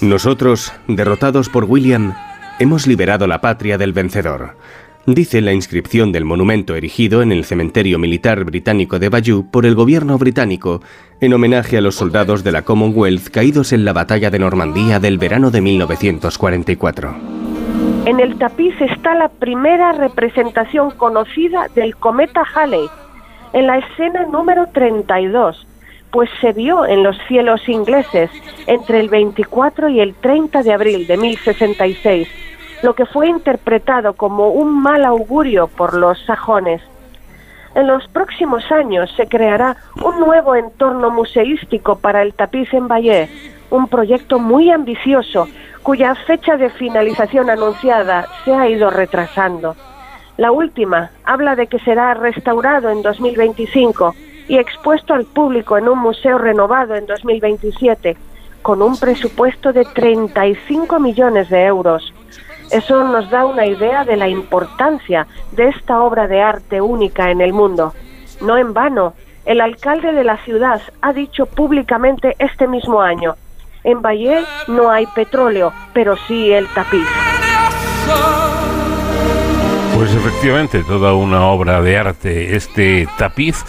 Nosotros, derrotados por William, hemos liberado la patria del vencedor dice la inscripción del monumento erigido en el cementerio militar británico de Bayeux por el gobierno británico en homenaje a los soldados de la Commonwealth caídos en la batalla de Normandía del verano de 1944. En el tapiz está la primera representación conocida del cometa Halley, en la escena número 32, pues se vio en los cielos ingleses entre el 24 y el 30 de abril de 1066 lo que fue interpretado como un mal augurio por los sajones. En los próximos años se creará un nuevo entorno museístico para el tapiz en Valle, un proyecto muy ambicioso cuya fecha de finalización anunciada se ha ido retrasando. La última habla de que será restaurado en 2025 y expuesto al público en un museo renovado en 2027, con un presupuesto de 35 millones de euros. Eso nos da una idea de la importancia de esta obra de arte única en el mundo. No en vano, el alcalde de la ciudad ha dicho públicamente este mismo año, en Valle no hay petróleo, pero sí el tapiz. Pues efectivamente, toda una obra de arte, este tapiz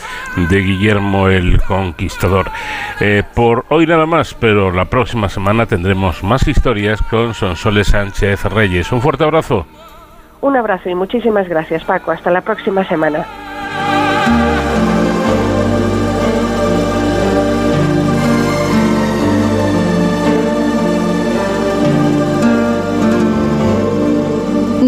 de Guillermo el Conquistador. Eh, por hoy nada más, pero la próxima semana tendremos más historias con Sonsoles Sánchez Reyes. Un fuerte abrazo. Un abrazo y muchísimas gracias, Paco. Hasta la próxima semana.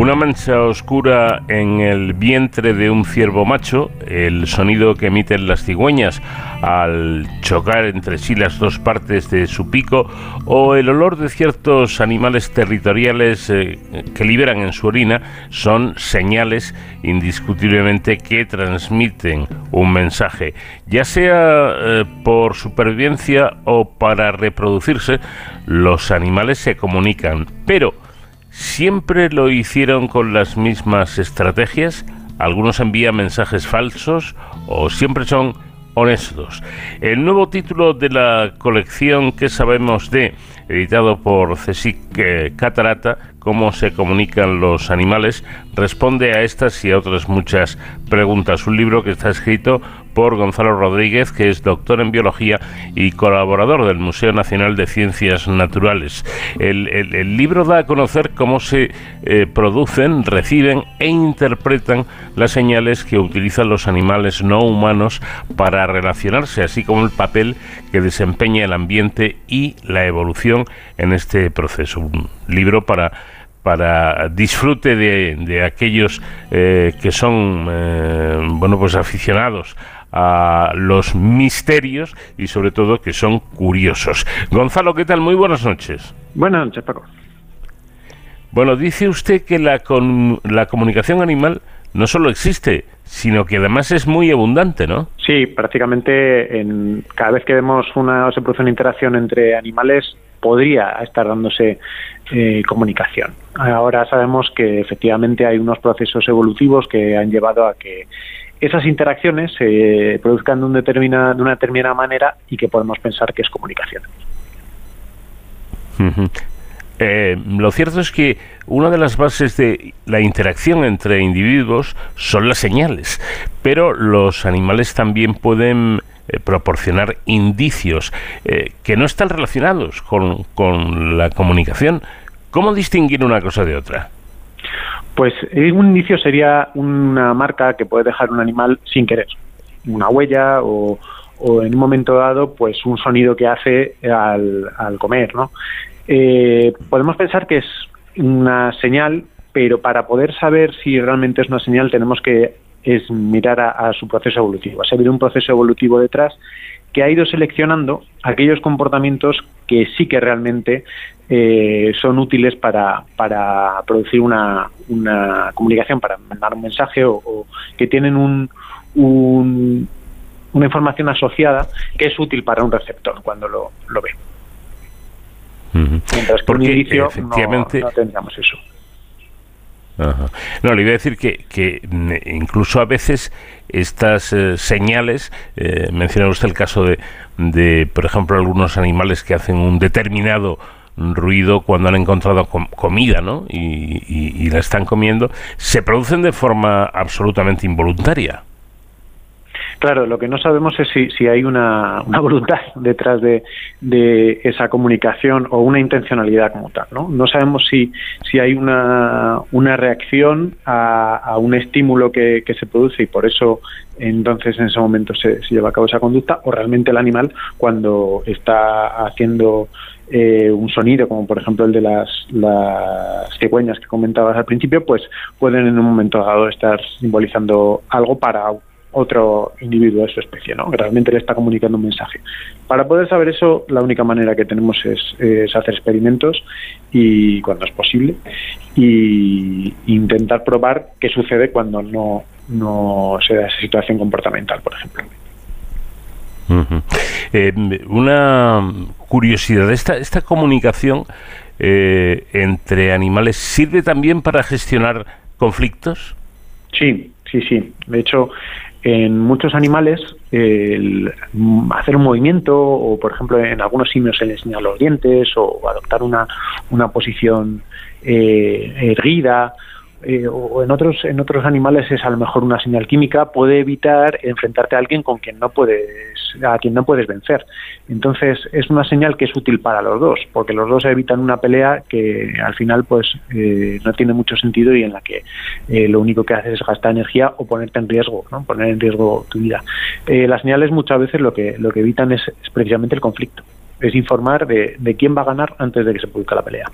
Una mancha oscura en el vientre de un ciervo macho, el sonido que emiten las cigüeñas al chocar entre sí las dos partes de su pico o el olor de ciertos animales territoriales eh, que liberan en su orina son señales indiscutiblemente que transmiten un mensaje, ya sea eh, por supervivencia o para reproducirse, los animales se comunican, pero ¿Siempre lo hicieron con las mismas estrategias? ¿Algunos envían mensajes falsos o siempre son honestos? El nuevo título de la colección que sabemos de, editado por Cesic eh, Catarata, cómo se comunican los animales, responde a estas y a otras muchas preguntas. Un libro que está escrito por Gonzalo Rodríguez, que es doctor en biología y colaborador del Museo Nacional de Ciencias Naturales. El, libro da a conocer cómo se eh, producen, reciben e interpretan las señales que utilizan los animales no humanos para relacionarse, así como el papel que desempeña el ambiente y la evolución en este proceso. Un libro para para disfrute de, aquellos eh, que son eh, bueno pues aficionados a los misterios y sobre todo que son curiosos. Gonzalo, ¿qué tal? Muy buenas noches. Buenas noches, Paco. Bueno, dice usted que la, con, la comunicación animal no solo existe, sino que además es muy abundante, ¿no? Sí, prácticamente en, cada vez que vemos una se produce una interacción entre animales podría estar dándose eh, comunicación. Ahora sabemos que efectivamente hay unos procesos evolutivos que han llevado a que esas interacciones se produzcan de, un determina, de una determinada manera y que podemos pensar que es comunicación. Eh, lo cierto es que una de las bases de la interacción entre individuos son las señales, pero los animales también pueden eh, proporcionar indicios eh, que no están relacionados con, con la comunicación. ¿Cómo distinguir una cosa de otra? Pues un indicio sería una marca que puede dejar un animal sin querer, una huella o, en un momento dado, pues un sonido que hace al, comer, ¿no? Eh, podemos pensar que es una señal, pero para poder saber si realmente es una señal tenemos que es mirar a, su proceso evolutivo. Ha habido un proceso evolutivo detrás que ha ido seleccionando aquellos comportamientos que sí que realmente eh, son útiles para, para producir una, una, comunicación, para mandar un mensaje o, que tienen un, una información asociada que es útil para un receptor cuando lo, lo ve. Mientras que Porque, un inicio no, tendríamos eso. No, le iba a decir que, que incluso a veces estas eh, señales, eh, menciona usted el caso de, de, por ejemplo, algunos animales que hacen un determinado ruido cuando han encontrado comida ¿no? y, la están comiendo, se producen de forma absolutamente involuntaria. Claro, lo que no sabemos es si, si hay una, una, voluntad detrás de, de, esa comunicación o una intencionalidad como tal. No, no sabemos si, si hay una, una reacción a, a un estímulo que, que, se produce y por eso entonces en ese momento se, se, lleva a cabo esa conducta o realmente el animal cuando está haciendo eh, un sonido, como por ejemplo el de las, las cigüeñas que comentabas al principio, pues pueden en un momento dado estar simbolizando algo para otro individuo de su especie, ¿no? Realmente le está comunicando un mensaje. Para poder saber eso, la única manera que tenemos es, hacer experimentos y cuando es posible y intentar probar qué sucede cuando no, no se da esa situación comportamental, por ejemplo. Eh, una curiosidad, esta, esta comunicación eh, entre animales sirve también para gestionar conflictos. Sí, sí, sí. De hecho, en muchos animales el hacer un movimiento o por ejemplo en algunos simios se les enseña los dientes o adoptar una, una posición eh, erguida eh, o en otros en otros animales es a lo mejor una señal química puede evitar enfrentarte a alguien con quien no puedes a quien no puedes vencer. Entonces es una señal que es útil para los dos porque los dos evitan una pelea que al final pues eh, no tiene mucho sentido y en la que eh, lo único que haces es gastar energía o ponerte en riesgo no poner en riesgo tu vida. Las señales muchas veces lo que lo que evitan es, precisamente el conflicto. Es informar de, de quién va a ganar antes de que se produzca la pelea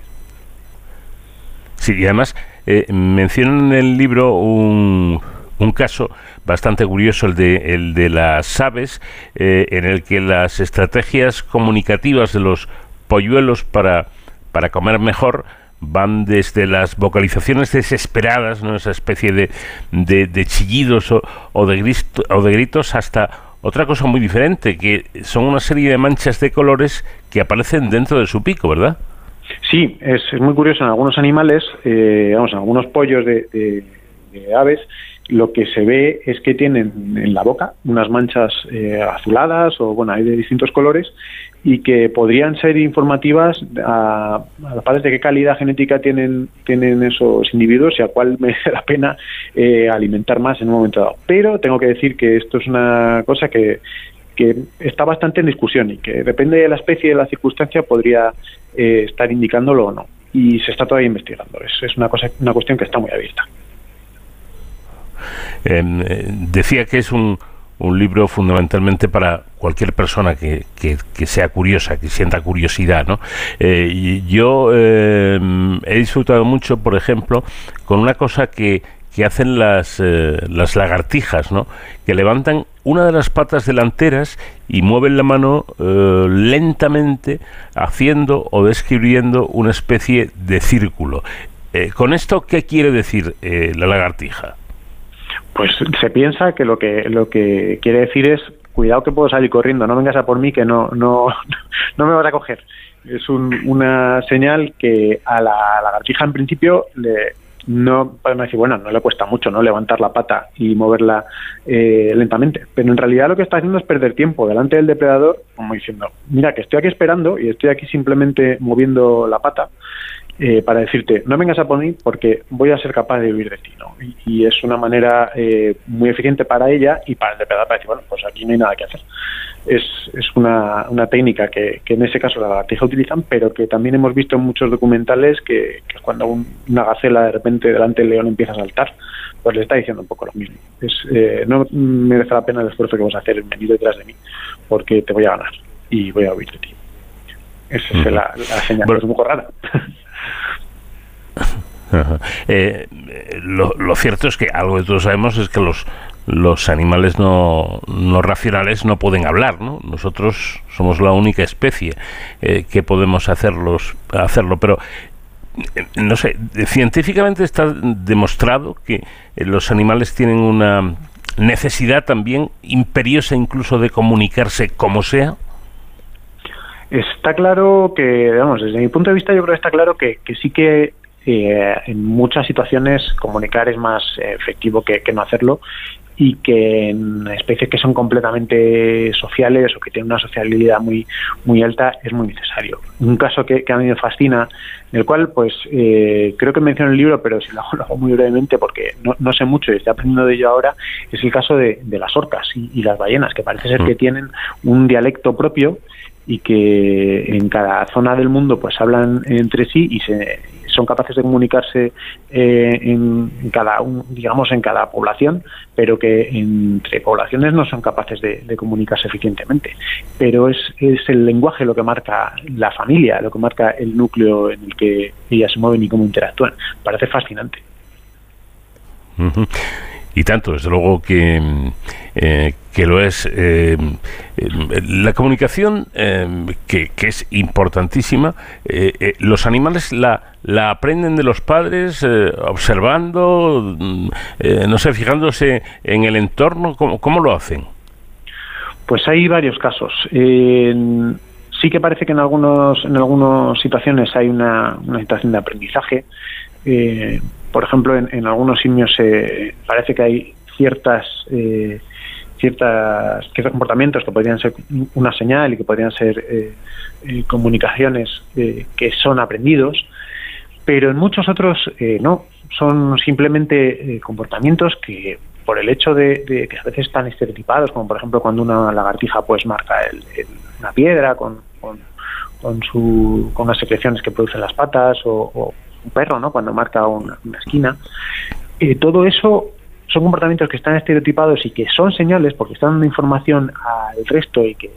Sí, y además eh, mencionan en el libro un, un caso bastante curioso, el de, el de las aves, eh, en el que las estrategias comunicativas de los polluelos para, para comer mejor van desde las vocalizaciones desesperadas, ¿no? esa especie de, de, chillidos o, o, de o de gritos, hasta otra cosa muy diferente, que son una serie de manchas de colores que aparecen dentro de su pico, ¿verdad? Sí, es, muy curioso. En algunos animales, eh, vamos, en algunos pollos de, aves, lo que se ve es que tienen en la boca unas manchas eh, azuladas o bueno, hay de distintos colores y que podrían ser informativas a, a padres de qué calidad genética tienen, tienen esos individuos y a cuál [laughs] merece la pena eh, alimentar más en un momento dado. Pero tengo que decir que esto es una cosa que, que está bastante en discusión y que depende de la especie y de la circunstancia podría eh, estar indicándolo o no. Y se está todavía investigando. Es, es una, cosa, una cuestión que está muy abierta. Eh, decía que es un, un libro fundamentalmente para cualquier persona que, que, sea curiosa, que sienta curiosidad. ¿no? Eh, yo eh, he disfrutado mucho, por ejemplo, con una cosa que, que hacen las, eh, las lagartijas, ¿no? que levantan una de las patas delanteras y mueven la mano lentamente haciendo o describiendo una especie de círculo. ¿Con esto qué quiere decir la lagartija? Pues se piensa que lo que lo que quiere decir es cuidado que puedo salir corriendo, no vengas a por mí que no no [laughs] no me vas a coger. Es una señal que a la lagartija en principio le no podemos decir, bueno, no le cuesta mucho no levantar la pata y moverla eh, lentamente, pero en realidad lo que está haciendo es perder tiempo delante del depredador, como diciendo, mira que estoy aquí esperando y estoy aquí simplemente moviendo la pata eh, para decirte, no vengas a por mí porque voy a ser capaz de huir de ti. ¿no? Y, es una manera eh, muy eficiente para ella y para el depredador para decir, bueno, pues aquí no hay nada que hacer. Es, es una, una técnica que, que, en ese caso la lagartija utilizan, pero que también hemos visto en muchos documentales que, que cuando una gacela de repente delante del león empieza a saltar, pues le está diciendo un poco lo mismo. Es, eh, no merece la pena el esfuerzo que vas a hacer en venir detrás de mí, porque te voy a ganar y voy a huir de ti. Esa es la, la señal, es un poco rara. [laughs] Eh, lo, cierto es que algo de todos sabemos es que los los animales no, no racionales no pueden hablar, ¿no? Nosotros somos la única especie eh, que podemos hacerlos, hacerlo, pero eh, no sé, científicamente está demostrado que los animales tienen una necesidad también imperiosa incluso de comunicarse como sea. Está claro que, vamos, desde mi punto de vista yo creo que está claro que, que sí que eh, en muchas situaciones comunicar es más efectivo que, no hacerlo y que en especies que son completamente sociales o que tienen una sociabilidad muy muy alta es muy necesario. Un caso que, a mí me fascina, en el cual pues eh, creo que menciono el libro, pero si lo hago, muy brevemente porque no, sé mucho y estoy aprendiendo de ello ahora, es el caso de, las orcas y, y, las ballenas, que parece ser que mm. tienen un dialecto propio y que en cada zona del mundo pues hablan entre sí y se son capaces de comunicarse eh, en, cada un, digamos en cada población pero que entre poblaciones no son capaces de, comunicarse eficientemente. Pero es, es el lenguaje lo que marca la familia lo que marca el núcleo en el que ellas se mueven y cómo interactúan. Parece fascinante y tanto, desde luego que, eh, que lo es. Eh, la comunicación, eh, que, que, es importantísima, los animales la, la aprenden de los padres observando, mm, no sé, fijándose en el entorno, ¿cómo, cómo lo hacen? Pues hay varios casos. sí que parece que en algunos en algunas situaciones hay una, una situación de aprendizaje eh, por ejemplo, en, algunos simios eh, parece que hay ciertas eh, ciertas ciertos comportamientos que podrían ser una señal y que podrían ser eh, comunicaciones que son aprendidos, pero en muchos otros no, son simplemente comportamientos que por el hecho de, que a veces están estereotipados, como por ejemplo cuando una lagartija pues marca una piedra con, con, su, con unas secreciones que producen las patas o un perro, ¿no? Cuando marca una, esquina. Eh, todo eso son comportamientos que están estereotipados y que son señales porque están dando información al resto y que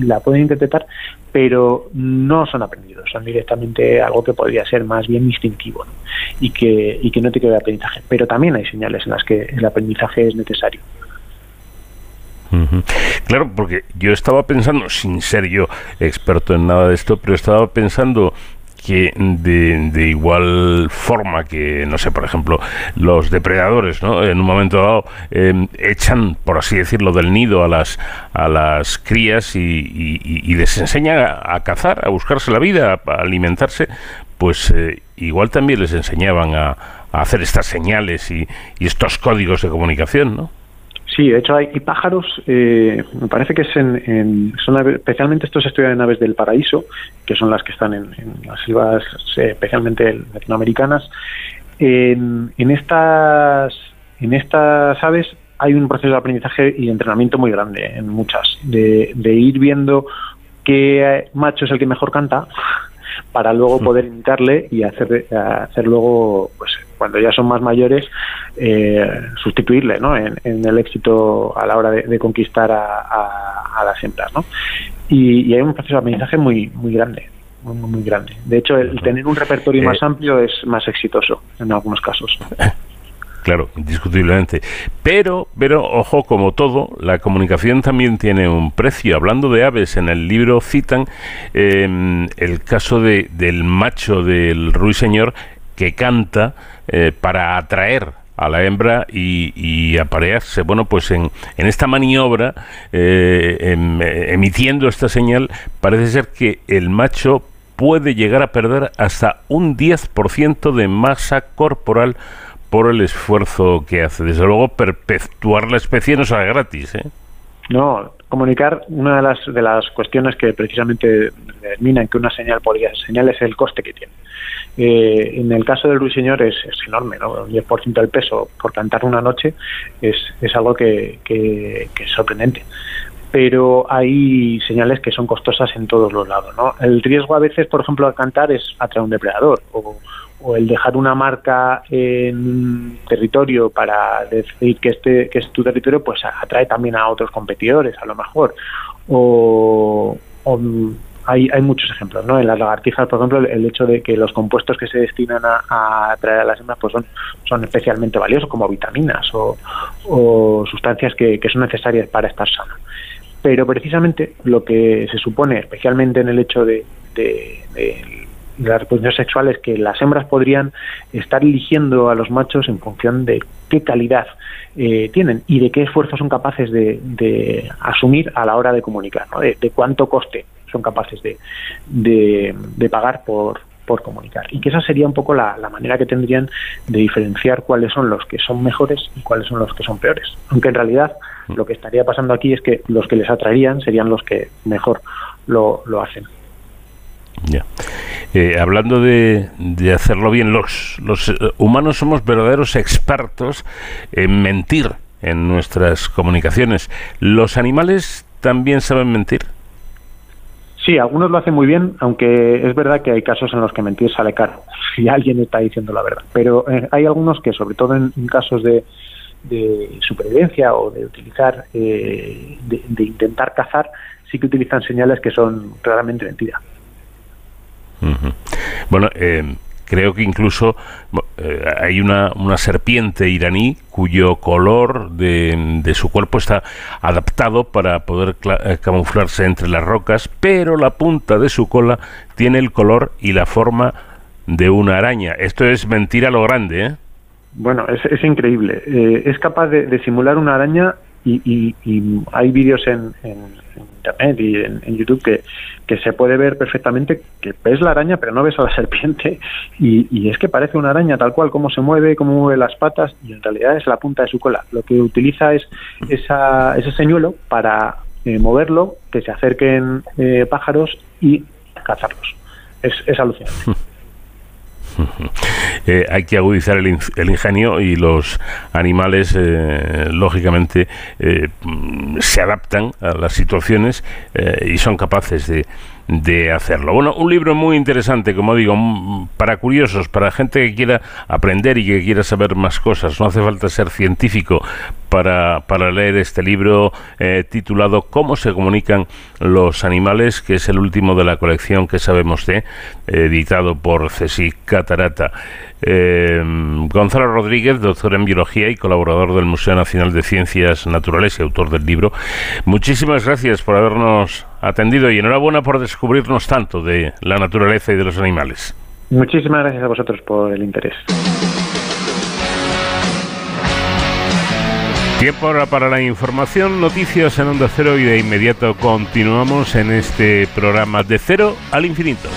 la pueden interpretar, pero no son aprendidos, son directamente algo que podría ser más bien instintivo y, que, y que no te queda aprendizaje. Pero también hay señales en las que el aprendizaje es necesario. Claro, porque yo estaba pensando, sin ser yo experto en nada de esto, pero estaba pensando que de, igual forma que, no sé, por ejemplo, los depredadores, ¿no? En un momento dado em, echan, por así decirlo, del nido a las, a las crías y, les enseñan a, cazar, a buscarse la vida, a, alimentarse, pues eh, igual también les enseñaban a, hacer estas señales y, estos códigos de comunicación, ¿no? Sí, de hecho hay, pájaros, eh, me parece que es en, son especialmente estos estudian en aves del paraíso, que son las que están en, las selvas eh, especialmente latinoamericanas. En, en, estas en estas aves hay un proceso de aprendizaje y entrenamiento muy grande en muchas, de, de ir viendo qué macho es el que mejor canta para luego poder imitarle y hacer, hacer luego, pues cuando ya son más mayores, eh, sustituirle ¿no? en, el éxito a la hora de, conquistar a, las hembras. ¿no? Y, hay un proceso de aprendizaje muy, muy grande. Muy, muy grande. De hecho, el tener un repertorio más eh, amplio es más exitoso en algunos casos. [laughs] Claro, indiscutiblemente. Pero, pero, ojo, como todo, la comunicación también tiene un precio. Hablando de aves, en el libro citan em, el caso de, del macho del ruiseñor que canta eh, para atraer a la hembra y, aparearse. Bueno, pues en, en esta maniobra, eh, em, emitiendo esta señal, parece ser que el macho puede llegar a perder hasta un 10% de masa corporal por el esfuerzo que hace. Desde luego, perpetuar la especie no sale gratis. ¿eh? No, comunicar, una de las, de las cuestiones que precisamente determinan que una señal podría ser señal es el coste que tiene. Eh, en el caso del ruiseñor es, es enorme, ¿no? Un 10% del peso por cantar una noche es, es algo que, que, que, es sorprendente. Pero hay señales que son costosas en todos los lados, ¿no? El riesgo a veces, por ejemplo, al cantar es atraer un depredador o, o el dejar una marca en territorio para decir que este que es tu territorio pues atrae también a otros competidores a lo mejor. O, hay, hay muchos ejemplos no en las lagartijas por ejemplo el, hecho de que los compuestos que se destinan a, atraer a las hembras pues son son especialmente valiosos como vitaminas o, o sustancias que, que son necesarias para estar sana. Pero precisamente lo que se supone especialmente en el hecho de las reproducciones sexuales que las hembras podrían estar eligiendo a los machos en función de qué calidad eh, tienen y de qué esfuerzo son capaces de, asumir a la hora de comunicar, de, cuánto coste son capaces de, de pagar por, por comunicar. Y que esa sería un poco la, manera que tendrían de diferenciar cuáles son los que son mejores y cuáles son los que son peores. Aunque en realidad lo que estaría pasando aquí es que los que les atraerían serían los que mejor lo hacen. Ya. Eh, hablando de, de, hacerlo bien, los, los eh, humanos somos verdaderos expertos en mentir en nuestras comunicaciones. ¿Los animales también saben mentir? Sí, algunos lo hacen muy bien, aunque es verdad que hay casos en los que mentir sale caro, [laughs] si alguien está diciendo la verdad. Pero eh, hay algunos que, sobre todo en, casos de, de, supervivencia o de utilizar, de, de intentar cazar, sí que utilizan señales que son claramente Bueno, eh, creo que incluso eh, hay una, una, serpiente iraní cuyo color de, de, su cuerpo está adaptado para poder eh, camuflarse entre las rocas, pero la punta de su cola tiene el color y la forma de una araña. Esto es mentira lo grande, ¿eh? Bueno, es, es increíble. es capaz de, simular una araña y, hay vídeos en, internet y en, YouTube que, que, se puede ver perfectamente que ves la araña pero no ves a la [laughs] serpiente y, es que parece una araña tal cual, cómo se mueve, cómo mueve las patas y en realidad es la punta de su cola. Lo que utiliza es esa, ese señuelo para eh, moverlo, que se acerquen eh, pájaros y cazarlos. Es, es alucinante. [laughs] Eh, hay que agudizar el, ingenio y los animales, eh, lógicamente, eh, se adaptan a las situaciones y son capaces de, de hacerlo. Bueno, un libro muy interesante, como digo, para curiosos, para gente que quiera aprender y que quiera saber más cosas. No hace falta ser científico para, para leer este libro eh, titulado Cómo se comunican los animales, que es el último de la colección que sabemos de, editado por Ceci Catarata. Eh, Gonzalo Rodríguez, doctor en biología y colaborador del Museo Nacional de Ciencias Naturales y autor del libro. Muchísimas gracias por habernos atendido y enhorabuena por descubrirnos tanto de la naturaleza y de los animales. Muchísimas gracias a vosotros por el interés. Tiempo ahora para la información, noticias en Onda Cero y de inmediato continuamos en este programa de cero al infinito.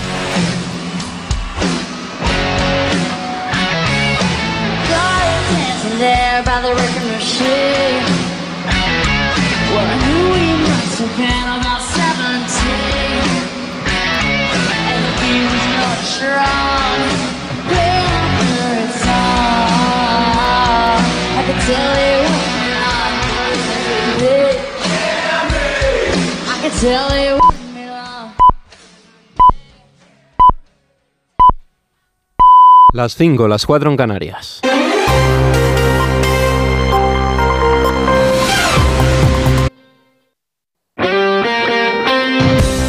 Las 5, las 4 en Canarias.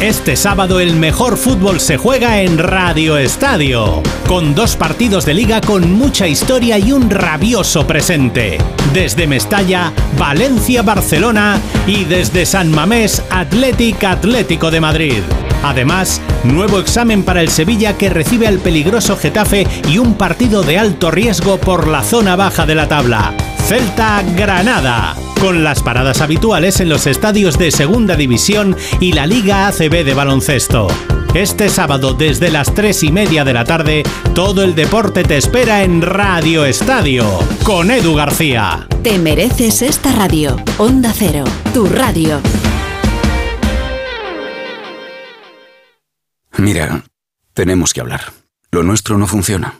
Este sábado el mejor fútbol se juega en Radio Estadio, con dos partidos de liga con mucha historia y un rabioso presente. Desde Mestalla, Valencia, Barcelona y desde San Mamés, Athletic Atlético de Madrid. Además, nuevo examen para el Sevilla que recibe al peligroso Getafe y un partido de alto riesgo por la zona baja de la tabla. Celta Granada, con las paradas habituales en los estadios de Segunda División y la Liga ACB de baloncesto. Este sábado desde las 3 y media de la tarde, todo el deporte te espera en Radio Estadio, con Edu García. Te mereces esta radio. Onda Cero, tu radio. Mira, tenemos que hablar. Lo nuestro no funciona.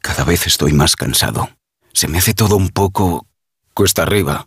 Cada vez estoy más cansado. Se me hace todo un poco cuesta arriba.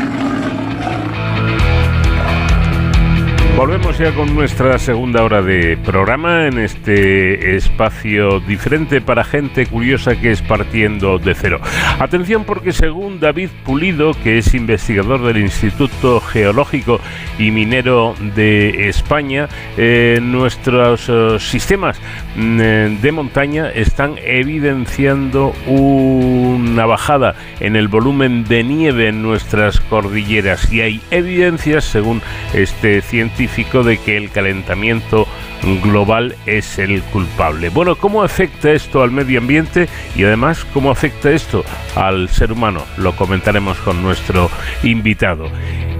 Volvemos ya con nuestra segunda hora de programa en este espacio diferente para gente curiosa que es partiendo de cero. Atención porque según David Pulido, que es investigador del Instituto Geológico y Minero de España, eh, nuestros eh, sistemas mm, de montaña están evidenciando una bajada en el volumen de nieve en nuestras cordilleras y hay evidencias, según este científico, de que el calentamiento global es el culpable. Bueno, ¿cómo afecta esto al medio ambiente y además cómo afecta esto al ser humano? Lo comentaremos con nuestro invitado.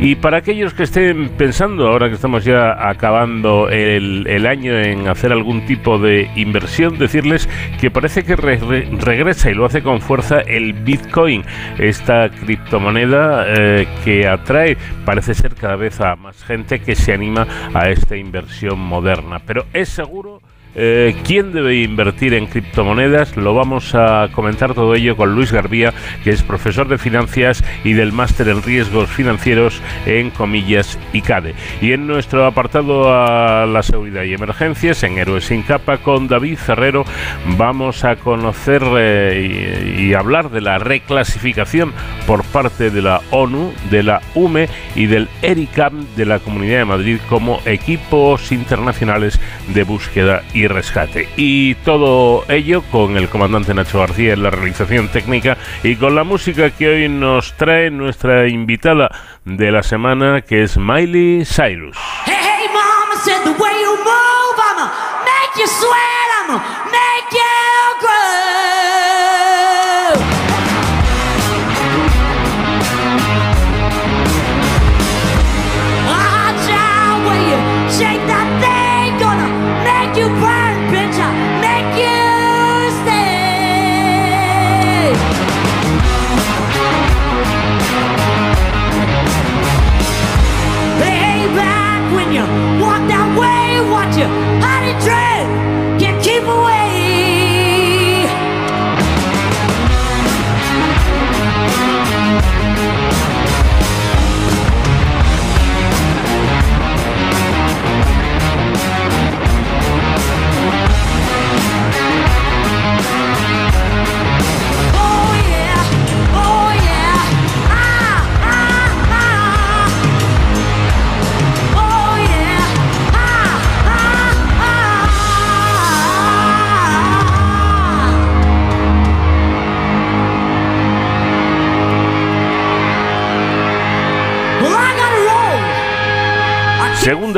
Y para aquellos que estén pensando, ahora que estamos ya acabando el, año en hacer algún tipo de inversión, decirles que parece que regresa y lo hace con fuerza el Bitcoin, esta criptomoneda eh, que atrae, parece ser cada vez a más gente que se anima a esta inversión moderna. Pero es seguro eh, ¿Quién debe invertir en criptomonedas? Lo vamos a comentar todo ello con Luis Garbía, que es profesor de finanzas y del máster en riesgos financieros en Comillas y CADE. Y en nuestro apartado a la seguridad y emergencias, en Héroes sin capa, con David Ferrero, vamos a conocer eh, y, y hablar de la reclasificación por parte de la ONU, de la UME y del ERICAM de la Comunidad de Madrid como equipos internacionales de búsqueda y rescate. Y todo ello con el comandante Nacho García en la realización técnica y con la música que hoy nos trae nuestra invitada de la semana, que es Miley Cyrus.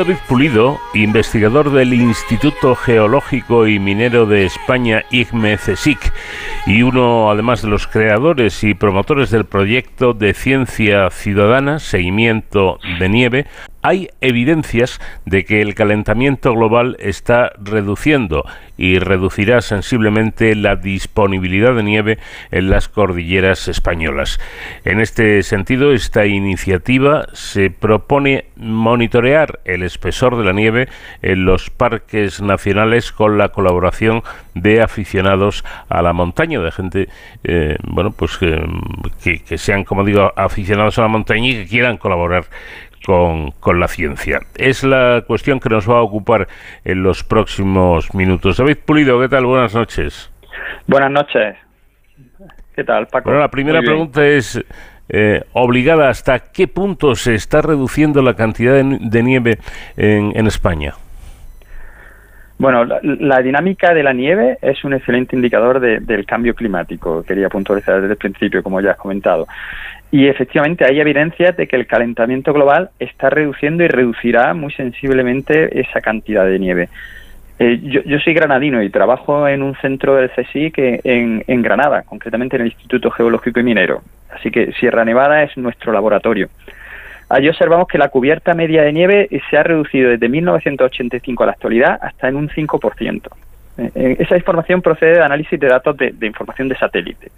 David Pulido, investigador del Instituto Geológico y Minero de España, IGME CSIC, y uno además de los creadores y promotores del proyecto de ciencia ciudadana, Seguimiento de Nieve, hay evidencias de que el calentamiento global está reduciendo y reducirá sensiblemente la disponibilidad de nieve en las cordilleras españolas. En este sentido, esta iniciativa se propone monitorear el espesor de la nieve en los parques nacionales con la colaboración de aficionados a la montaña, de gente, eh, bueno, pues que, que sean, como digo, aficionados a la montaña y que quieran colaborar con, con, la ciencia. Es la cuestión que nos va a ocupar en los próximos minutos. David Pulido, ¿qué tal? Buenas noches. Buenas noches. ¿Qué tal, Paco? Bueno, la primera pregunta es eh, obligada. ¿Hasta qué punto se está reduciendo la cantidad de, de nieve en, en España? Bueno, la, la, dinámica de la nieve es un excelente indicador de, del cambio climático, quería puntualizar desde el principio, como ya has comentado. Y efectivamente hay evidencias de que el calentamiento global está reduciendo y reducirá muy sensiblemente esa cantidad de nieve. Eh, yo, soy granadino y trabajo en un centro del CSIC en, en Granada, concretamente en el Instituto Geológico y Minero. Así que Sierra Nevada es nuestro laboratorio. Allí observamos que la cubierta media de nieve se ha reducido desde 1985 a la actualidad hasta en un 5%. Eh, esa información procede de análisis de datos de, información de satélite.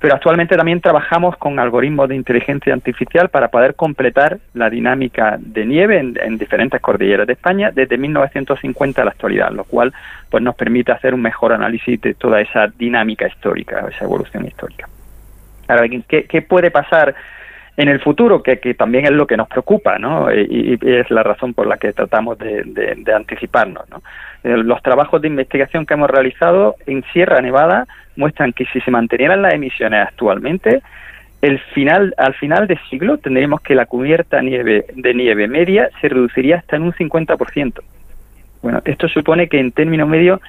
Pero actualmente también trabajamos con algoritmos de inteligencia artificial para poder completar la dinámica de nieve en, en diferentes cordilleras de España desde 1950 a la actualidad, lo cual pues nos permite hacer un mejor análisis de toda esa dinámica histórica, esa evolución histórica. Ahora, ¿qué, qué puede pasar? En el futuro, que, que, también es lo que nos preocupa, ¿no? Y, es la razón por la que tratamos de, anticiparnos, ¿no? Eh, los trabajos de investigación que hemos realizado en Sierra Nevada muestran que si se mantenieran las emisiones actualmente, el final, al final de siglo tendríamos que la cubierta nieve, de nieve media se reduciría hasta en un 50%. Bueno, esto supone que en términos medios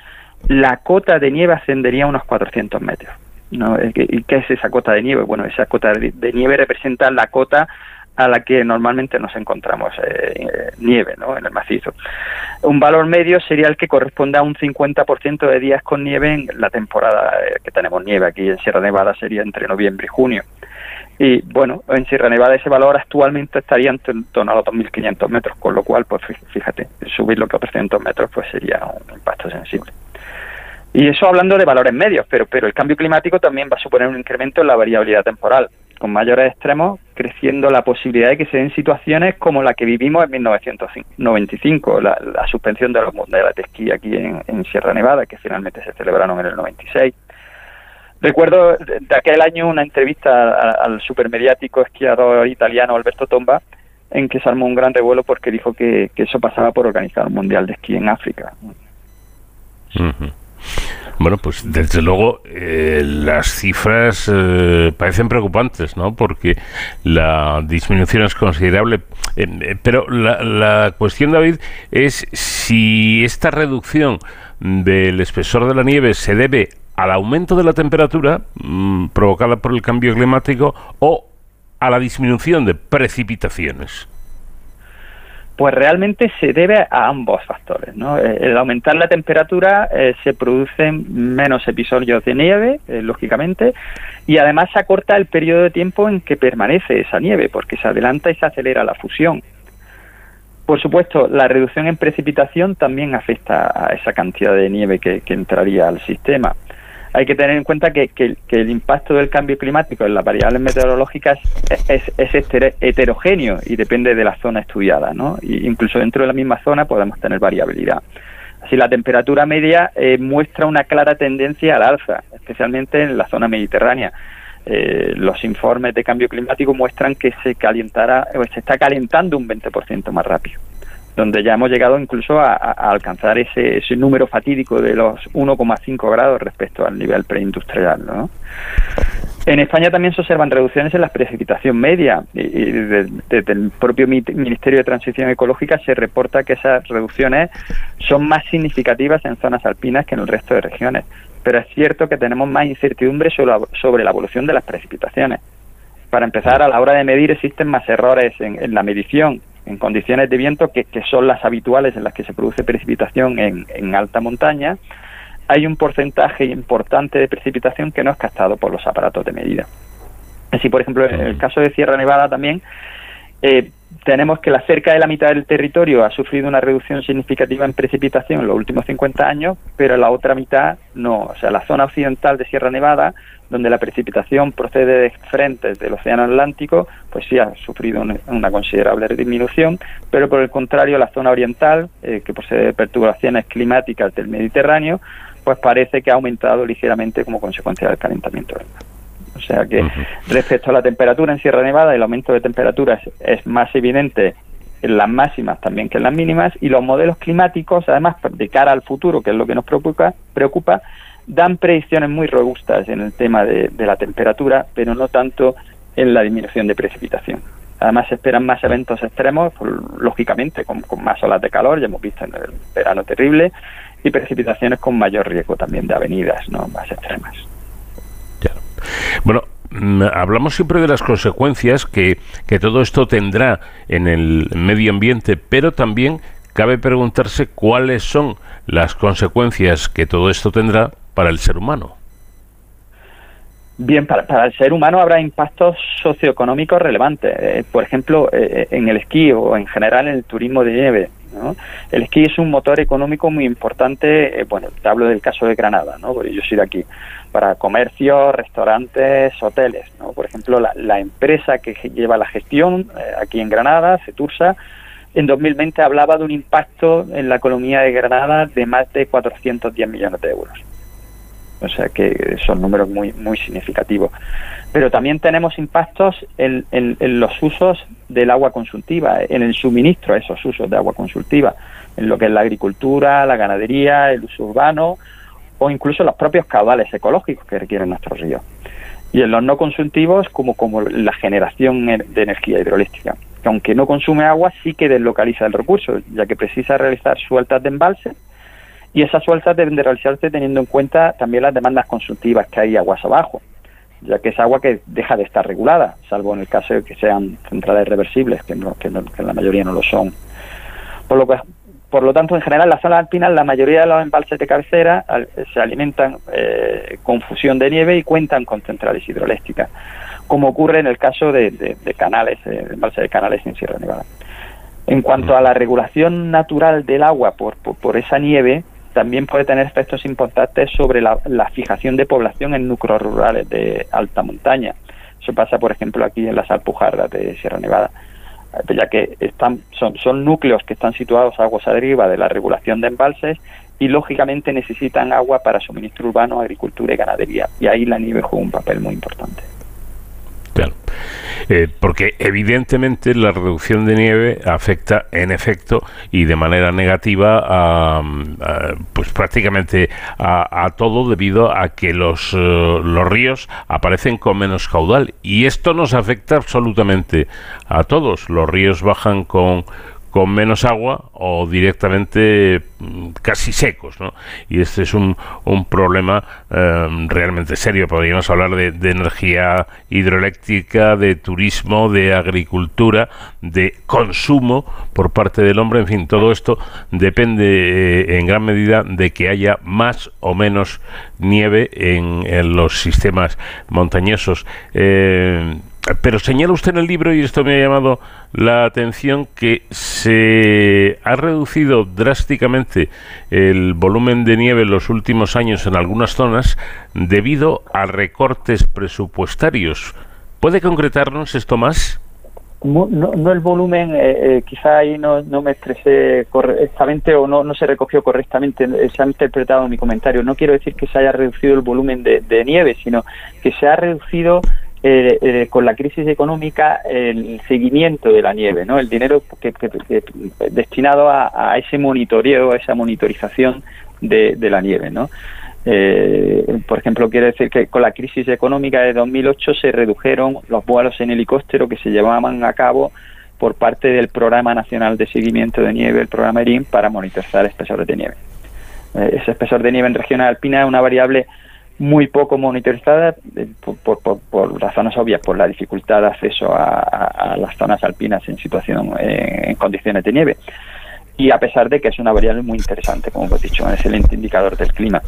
la cota de nieve ascendería a unos 400 metros. ¿No? ¿Y qué es esa cota de nieve? Bueno, esa cota de nieve representa la cota a la que normalmente nos encontramos eh, nieve ¿no? en el macizo. Un valor medio sería el que corresponde a un 50% de días con nieve en la temporada eh, que tenemos nieve aquí en Sierra Nevada sería entre noviembre y junio. Y bueno, en Sierra Nevada ese valor actualmente estaría en torno a los 2.500 metros, con lo cual, pues fíjate, subirlo a 300 metros pues sería un impacto sensible. Y eso hablando de valores medios, pero, pero el cambio climático también va a suponer un incremento en la variabilidad temporal, con mayores extremos, creciendo la posibilidad de que se den situaciones como la que vivimos en 1995, la, la suspensión de los mundiales de esquí aquí en, Sierra Nevada, que finalmente se celebraron en el 96. Recuerdo de aquel año una entrevista al, supermediático esquiador italiano Alberto Tomba, en que se armó un gran revuelo porque dijo que, que eso pasaba por organizar un mundial de esquí en África. Uh. Bueno, pues desde luego eh, las cifras eh, parecen preocupantes, ¿no? Porque la disminución es considerable. Eh, pero la, la, cuestión, David, es si esta reducción del espesor de la nieve se debe al aumento de la temperatura mmm, provocada por el cambio climático o a la disminución de precipitaciones. Pues realmente se debe a ambos factores. ¿no? Eh, el aumentar la temperatura eh, se producen menos episodios de nieve, eh, lógicamente, y además se acorta el periodo de tiempo en que permanece esa nieve, porque se adelanta y se acelera la fusión. Por supuesto, la reducción en precipitación también afecta a esa cantidad de nieve que, que entraría al sistema hay que tener en cuenta que, que, el impacto del cambio climático en las variables meteorológicas es, es, es, heterogéneo y depende de la zona estudiada, ¿no? Y incluso dentro de la misma zona podemos tener variabilidad. Así, la temperatura media eh, muestra una clara tendencia al alza, especialmente en la zona mediterránea. Eh, los informes de cambio climático muestran que se calentará, o se está calentando un 20% más rápido donde ya hemos llegado incluso a, alcanzar ese, número fatídico de los 1,5 grados respecto al nivel preindustrial. ¿no? En España también se observan reducciones en la precipitación media y, y desde, el propio Ministerio de Transición Ecológica se reporta que esas reducciones son más significativas en zonas alpinas que en el resto de regiones. Pero es cierto que tenemos más incertidumbre sobre la, sobre la evolución de las precipitaciones. Para empezar, a la hora de medir existen más errores en la medición en condiciones de viento que, que son las habituales en las que se produce precipitación en, en alta montaña, hay un porcentaje importante de precipitación que no es captado por los aparatos de medida. Así, por ejemplo, en el caso de Sierra Nevada también, eh, tenemos que la cerca de la mitad del territorio ha sufrido una reducción significativa en precipitación en los últimos 50 años, pero la otra mitad no. O sea, la zona occidental de Sierra Nevada, donde la precipitación procede de frentes del Océano Atlántico, pues sí ha sufrido una, considerable disminución, pero por el contrario, la zona oriental, eh, que posee perturbaciones climáticas del Mediterráneo, pues parece que ha aumentado ligeramente como consecuencia del calentamiento mar. O sea que respecto a la temperatura en Sierra Nevada, el aumento de temperaturas es más evidente en las máximas también que en las mínimas y los modelos climáticos, además de cara al futuro, que es lo que nos preocupa, preocupa dan predicciones muy robustas en el tema de, de la temperatura, pero no tanto en la disminución de precipitación. Además se esperan más eventos extremos, lógicamente, con, con más olas de calor, ya hemos visto en el verano terrible, y precipitaciones con mayor riesgo también de avenidas no más extremas. Bueno, mm, hablamos siempre de las consecuencias que, que todo esto tendrá en el medio ambiente, pero también cabe preguntarse cuáles son las consecuencias que todo esto tendrá para el ser humano. Bien, para, para el ser humano habrá impactos socioeconómicos relevantes. Eh, por ejemplo, eh, en el esquí o en general en el turismo de nieve. ¿no? El esquí es un motor económico muy importante. eh, bueno, te hablo del caso de Granada, ¿no? porque yo soy de aquí. Para comercios, restaurantes, hoteles. ¿no? Por ejemplo, la, la empresa que lleva la gestión eh, aquí en Granada, Cetursa, en 2020 hablaba de un impacto en la economía de Granada de más de 410 millones de euros. O sea que son números muy, muy significativos. Pero también tenemos impactos en, en- los usos del agua consultiva, en el suministro a esos usos de agua consultiva, en lo que es la agricultura, la ganadería, el uso urbano o incluso los propios caudales ecológicos que requieren nuestros ríos. Y en los no consultivos, como, como la generación de energía hidroeléctrica, que aunque no consume agua, sí que deslocaliza el recurso, ya que precisa realizar sueltas de embalse y esas sueltas deben de realizarse teniendo en cuenta también las demandas consultivas que hay aguas abajo, ya que es agua que deja de estar regulada, salvo en el caso de que sean centrales reversibles, que, no, que, no- la mayoría no lo son. Por lo, que, por lo tanto, en general, las zonas alpinas, la mayoría de los embalses de cabecera se alimentan eh, con fusión de nieve y cuentan con centrales hidroeléctricas, como ocurre en el caso de, canales, eh, embalses de canales en Sierra Nevada. En cuanto a la regulación natural del agua por, por, por esa nieve, también puede tener efectos importantes sobre la, la fijación de población en núcleos rurales de alta montaña. Eso pasa, por ejemplo, aquí en las Alpujarras de Sierra Nevada, eh, ya que están, son, son núcleos que están situados aguas arriba de la regulación de embalses y lógicamente necesitan agua para suministro urbano, agricultura y ganadería. Y ahí la nieve juega un papel muy importante. Eh, porque evidentemente la reducción de nieve afecta en efecto y de manera negativa a, pues prácticamente a, a todo debido a que los, eh, los ríos aparecen con menos caudal y esto nos afecta absolutamente a todos. Los ríos bajan con con menos agua o directamente mm, casi secos, ¿no? Y este es un, un problema eh, realmente serio. Podríamos hablar de, de energía hidroeléctrica, de turismo, de agricultura, de consumo por parte del hombre. En fin, todo esto depende eh, en gran medida de que haya más o menos nieve en, en los sistemas montañosos. Eh, pero señala usted en el libro, y esto me ha llamado la atención, que se ha reducido drásticamente el volumen de nieve en los últimos años en algunas zonas debido a recortes presupuestarios. ¿Puede concretarnos esto más? No, no el volumen, eh, eh, quizá ahí no, no me expresé correctamente o no, no se recogió correctamente, eh, se ha interpretado mi comentario. No quiero decir que se haya reducido el volumen de nieve, sino que se ha reducido eh, eh, con la crisis económica el seguimiento de la nieve, ¿no? El dinero que, que- destinado a, a ese monitoreo, a esa monitorización de, de la nieve, ¿no? Eh, por ejemplo, quiere decir que con la crisis económica de 2008 se redujeron los vuelos en helicóptero que se llevaban a cabo por parte del Programa Nacional de Seguimiento de Nieve, el programa ERIN, para monitorizar espesores de nieve. Eh, ese espesor de nieve en regiones alpinas es una variable muy poco monitorizada eh, por, por, por, razones obvias, por la dificultad de acceso a, a- las zonas alpinas en situación eh, en condiciones de nieve. Y a pesar de que es una variable muy interesante, como hemos dicho, un excelente indicador del clima.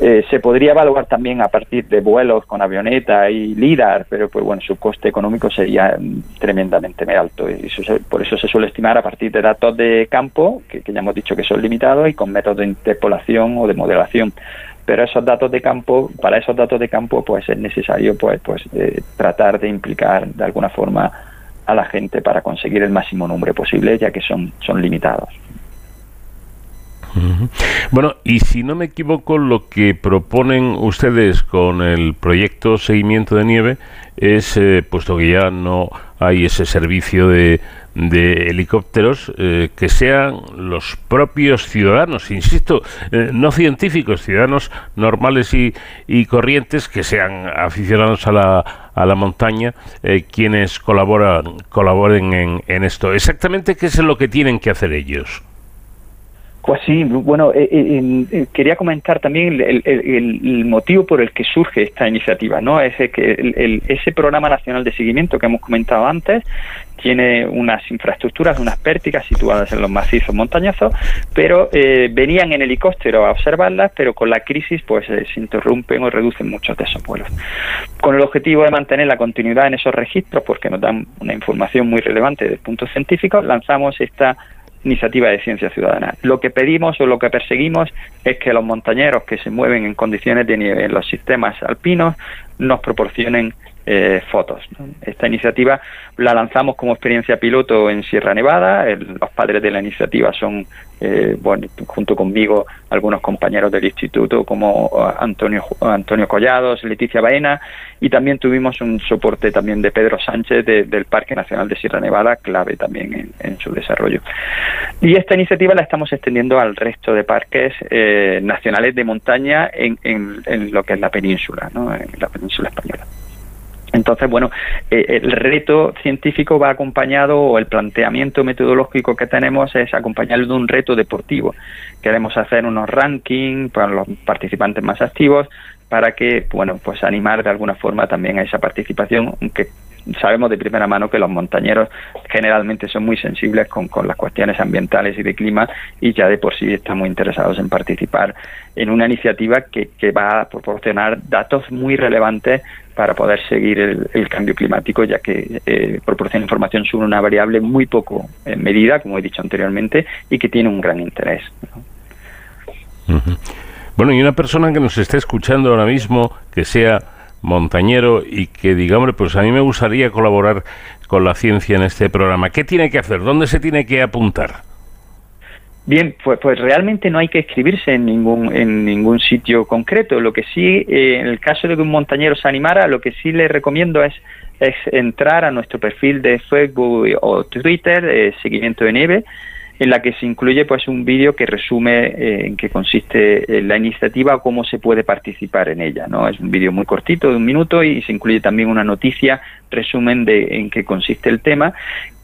Eh, se podría evaluar también a partir de vuelos con avioneta y LIDAR, pero pues bueno, su coste económico sería mm, tremendamente alto y eso se- por eso se suele estimar a partir de datos de campo, que ya hemos dicho que son limitados, y con métodos de interpolación o de modelación. Pero esos datos de campo, para esos datos de campo, pues es necesario pues, pues eh, tratar de implicar de alguna forma a la gente para conseguir el máximo número posible, ya que son, son limitados. Bueno, y si no me equivoco, lo que proponen ustedes con el proyecto Seguimiento de Nieve es, eh, puesto que ya no hay ese servicio de, de helicópteros, eh, que sean los propios ciudadanos, insisto, eh, no científicos, ciudadanos normales y, y corrientes, que sean aficionados a la, a la montaña, eh, quienes colaboran, colaboren en, en esto. Exactamente, ¿qué es lo que tienen que hacer ellos? Pues sí, bueno, eh, eh, eh, quería comentar también el, motivo por el que surge esta iniciativa, ¿no? Ese, que el- ese programa nacional de seguimiento que hemos comentado antes tiene unas infraestructuras, unas pértigas situadas en los macizos montañosos, pero eh, venían en helicóptero a observarlas, pero con la crisis pues eh, se interrumpen o reducen muchos de esos vuelos. Con el objetivo de mantener la continuidad en esos registros, porque nos dan una información muy relevante desde el punto científico, lanzamos esta iniciativa de ciencia ciudadana. Lo que pedimos o lo que perseguimos es que los montañeros que se mueven en condiciones de nieve en los sistemas alpinos nos proporcionen eh, fotos. Esta iniciativa la lanzamos como experiencia piloto en Sierra Nevada. Los padres de la iniciativa son, eh, bueno, junto conmigo, algunos compañeros del instituto como eh, Antonio, Ju- Antonio Collados, Leticia Baena, y también tuvimos un soporte también de Pedro Sánchez de- del Parque Nacional de Sierra Nevada, clave también en, en su desarrollo. Y esta iniciativa la estamos extendiendo al resto de parques eh, nacionales de montaña en, en- en lo que es la península, ¿no? en la península española. Entonces, bueno, eh, el reto científico va acompañado, o el planteamiento metodológico que tenemos es acompañarlo de un reto deportivo. Queremos hacer unos rankings para los participantes más activos para que, bueno, pues animar de alguna forma también a esa participación, aunque sabemos de primera mano que los montañeros generalmente son muy sensibles con, con las cuestiones ambientales y de clima y ya de por sí están muy interesados en participar en una iniciativa que, que va a proporcionar datos muy relevantes para poder seguir el, el cambio climático, ya que eh, proporciona información sobre una variable muy poco eh, medida, como he dicho anteriormente, y que tiene un gran interés. Bueno, y una persona que nos esté escuchando ahora mismo, que sea montañero y que diga, hombre, pues a mí me gustaría colaborar con la ciencia en este programa, ¿qué tiene que hacer? ¿Dónde se tiene que apuntar? Bien, pues, pues realmente no hay que escribirse en ningún en ningún sitio concreto. Lo que sí, eh, en el caso de que un montañero se animara, lo que sí le recomiendo es, entrar a nuestro perfil de Facebook o Twitter, eh, Seguimiento de Nieve, en la que se incluye pues un vídeo que resume eh, en qué consiste eh, la iniciativa o cómo se puede participar en ella. ¿no? Es un vídeo muy cortito, de un minuto, y se incluye también una noticia, resumen de en qué consiste el tema,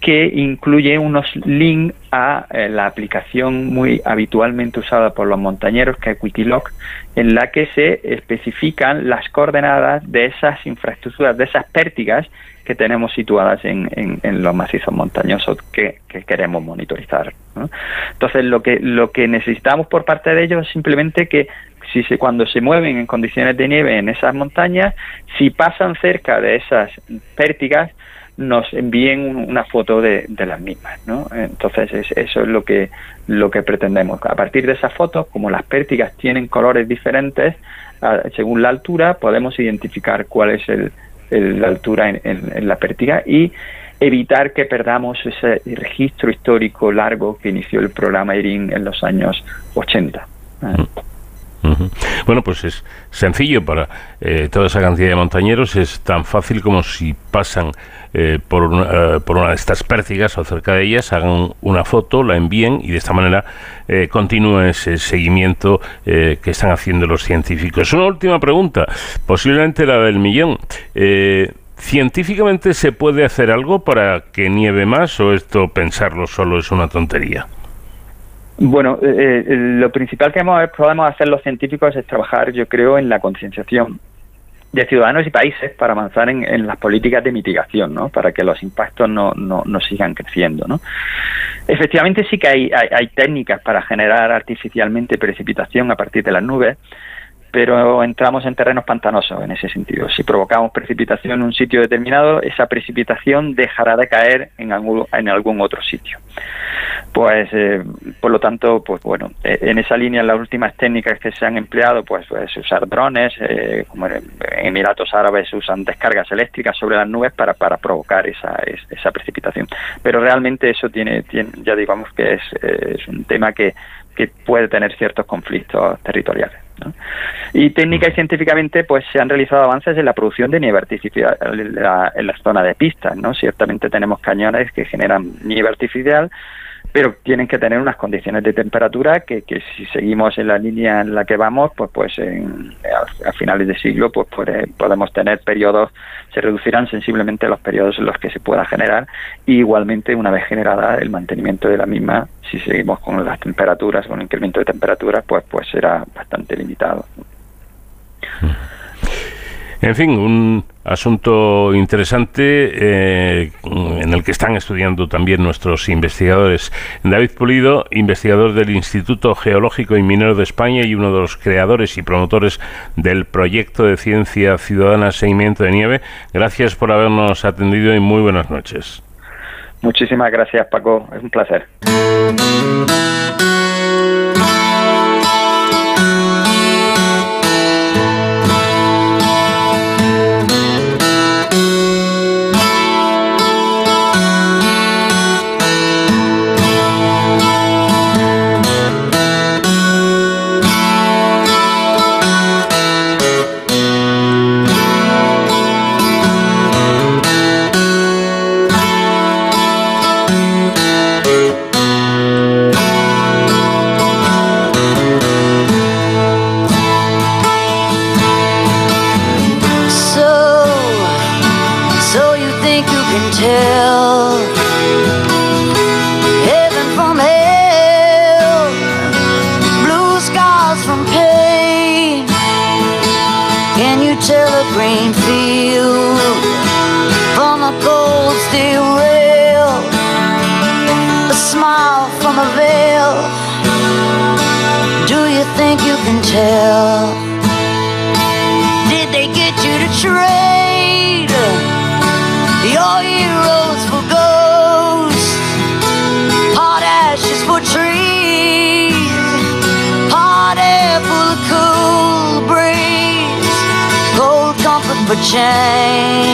que incluye unos links a eh, la aplicación muy habitualmente usada por los montañeros, que es Wikiloc, en la que se especifican las coordenadas de esas infraestructuras, de esas pértigas que tenemos situadas en, en- en los macizos montañosos que, que queremos monitorizar. ¿no? Entonces, lo que, lo que necesitamos por parte de ellos es simplemente que si se, cuando se mueven en condiciones de nieve en esas montañas, si pasan cerca de esas pértigas, nos envíen un- una foto de, de las mismas, ¿no? Entonces es- eso es lo que lo que pretendemos. A partir de esas fotos, como las pértigas tienen colores diferentes ah, según la altura, podemos identificar cuál es el, la altura en, en- en la pértiga y evitar que perdamos ese registro histórico largo que inició el programa IRIN en los años 80. Bueno, pues es sencillo para eh, toda esa cantidad de montañeros, es tan fácil como si pasan eh, por, una, eh, por una de estas pértigas o cerca de ellas, hagan una foto, la envíen y de esta manera eh, continúa ese seguimiento eh, que están haciendo los científicos. Una última pregunta, posiblemente la del millón. Eh, ¿Científicamente se puede hacer algo para que nieve más o esto pensarlo solo es una tontería? Bueno, eh, eh, lo principal que hemos- podemos hacer los científicos es trabajar, yo creo, en la concienciación de ciudadanos y países para avanzar en, las políticas de mitigación, ¿no? Para que los impactos no, no, no sigan creciendo, ¿no? Efectivamente sí que hay, hay, hay técnicas para generar artificialmente precipitación a partir de las nubes, pero entramos en terrenos pantanosos en ese sentido. Si provocamos precipitación en un sitio determinado, esa precipitación dejará de caer en algún, en algún otro sitio. Pues, eh, por lo tanto, pues bueno, eh, en esa línea las últimas técnicas que se han empleado, pues, pues usar drones, eh, como en Emiratos Árabes usan descargas eléctricas sobre las nubes para, para provocar esa, es- esa precipitación. Pero realmente eso tiene, tiene ya digamos que es, es un tema que, que puede tener ciertos conflictos territoriales. ¿No? Y técnica y científicamente pues se han realizado avances en la producción de nieve artificial en la, en la zona de pistas, ¿no? Ciertamente tenemos cañones que generan nieve artificial, pero tienen que tener unas condiciones de temperatura que, que si seguimos en la línea en la que vamos, pues pues en- a, finales de siglo pues puede- podemos tener periodos, se reducirán sensiblemente los periodos en los que se pueda generar y igualmente una vez generada el mantenimiento de la misma, si seguimos con las temperaturas, con el incremento de temperaturas, pues pues será bastante limitado. En fin, un asunto interesante eh, en el que están estudiando también nuestros investigadores. David Pulido, investigador del Instituto Geológico y Minero de España y uno de los creadores y promotores del proyecto de ciencia ciudadana Seguimiento de Nieve. Gracias por habernos atendido y muy buenas noches. Muchísimas gracias, Paco. Es un placer. Change.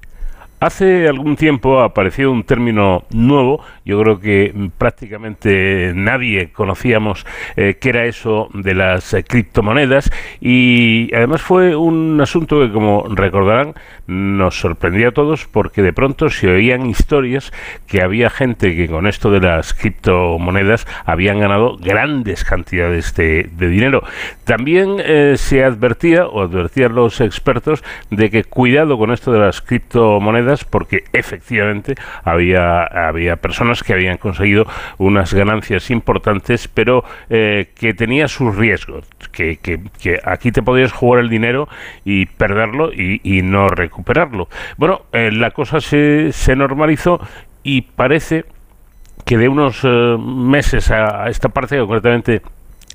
Hace algún tiempo apareció un término nuevo, yo creo que prácticamente nadie conocíamos eh, qué era eso de las eh, criptomonedas y además fue un asunto que como recordarán nos sorprendió a todos porque de pronto se oían historias que había gente que con esto de las criptomonedas habían ganado grandes cantidades de, de dinero. También eh, se advertía o advertían los expertos de que cuidado con esto de las criptomonedas porque efectivamente había, había personas que habían conseguido unas ganancias importantes, pero eh, que tenía sus riesgos, que, que, aquí te podías jugar el dinero y perderlo y, y no recuperarlo. Bueno, eh, la cosa se, se normalizó y parece que de unos eh, meses a, a esta parte, concretamente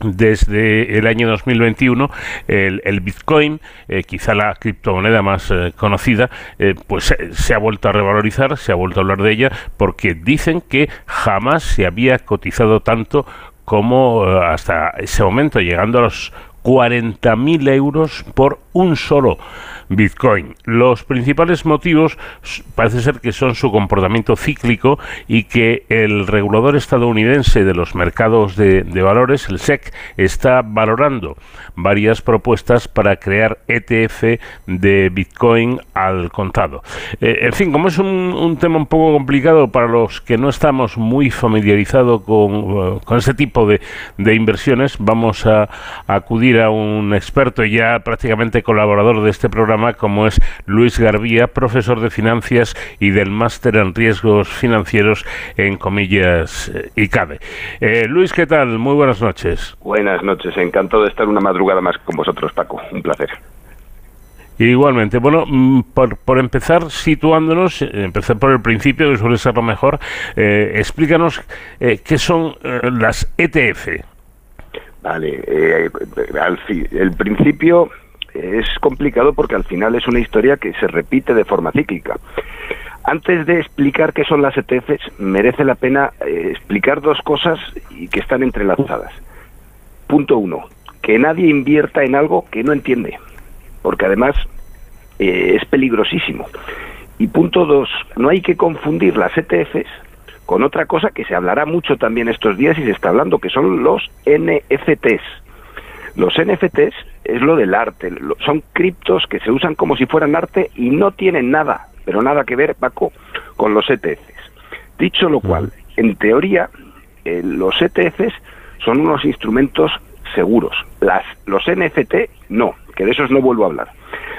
desde el año 2021 el, el Bitcoin, eh, quizá la criptomoneda más eh, conocida, eh, pues se ha vuelto a revalorizar, se ha vuelto a hablar de ella, porque dicen que jamás se había cotizado tanto como hasta ese momento, llegando a los 40.000 euros por un solo Bitcoin. Los principales motivos parece ser que son su comportamiento cíclico y que el regulador estadounidense de los mercados de, de valores, el SEC, está valorando varias propuestas para crear ETF de Bitcoin al contado. Eh, en fin, como es un, tema un poco complicado para los que no estamos muy familiarizados con, uh, con ese tipo de, de, inversiones, vamos a, acudir a un experto ya prácticamente colaborador de este programa como es Luis Garbía, profesor de finanzas y del máster en riesgos financieros en comillas eh, ICADE. Eh, Luis, ¿qué tal? Muy buenas noches. Buenas noches, encantado de estar una madrugada más con vosotros, Paco. Un placer. Igualmente, bueno, mm, por, por, empezar situándonos, eh, empezar por el principio, que suele ser lo mejor, eh, explícanos eh, qué son las ETF. Vale, al el principio es complicado porque al final es una historia que se repite de forma cíclica. Antes de explicar qué son las ETFs, merece la pena eh, explicar dos cosas y que están entrelazadas. Punto uno, que nadie invierta en algo que no entiende, porque además eh, es peligrosísimo. Y punto dos, no hay que confundir las ETFs con otra cosa que se hablará mucho también estos días y se está hablando, que son los NFTs. Los NFTs es lo del arte, son criptos que se usan como si fueran arte y no tienen nada, pero nada que ver, Paco, con los ETFs. Dicho lo cual, en teoría, eh, los ETFs son unos instrumentos seguros. Las, los NFT no, que de esos no vuelvo a hablar.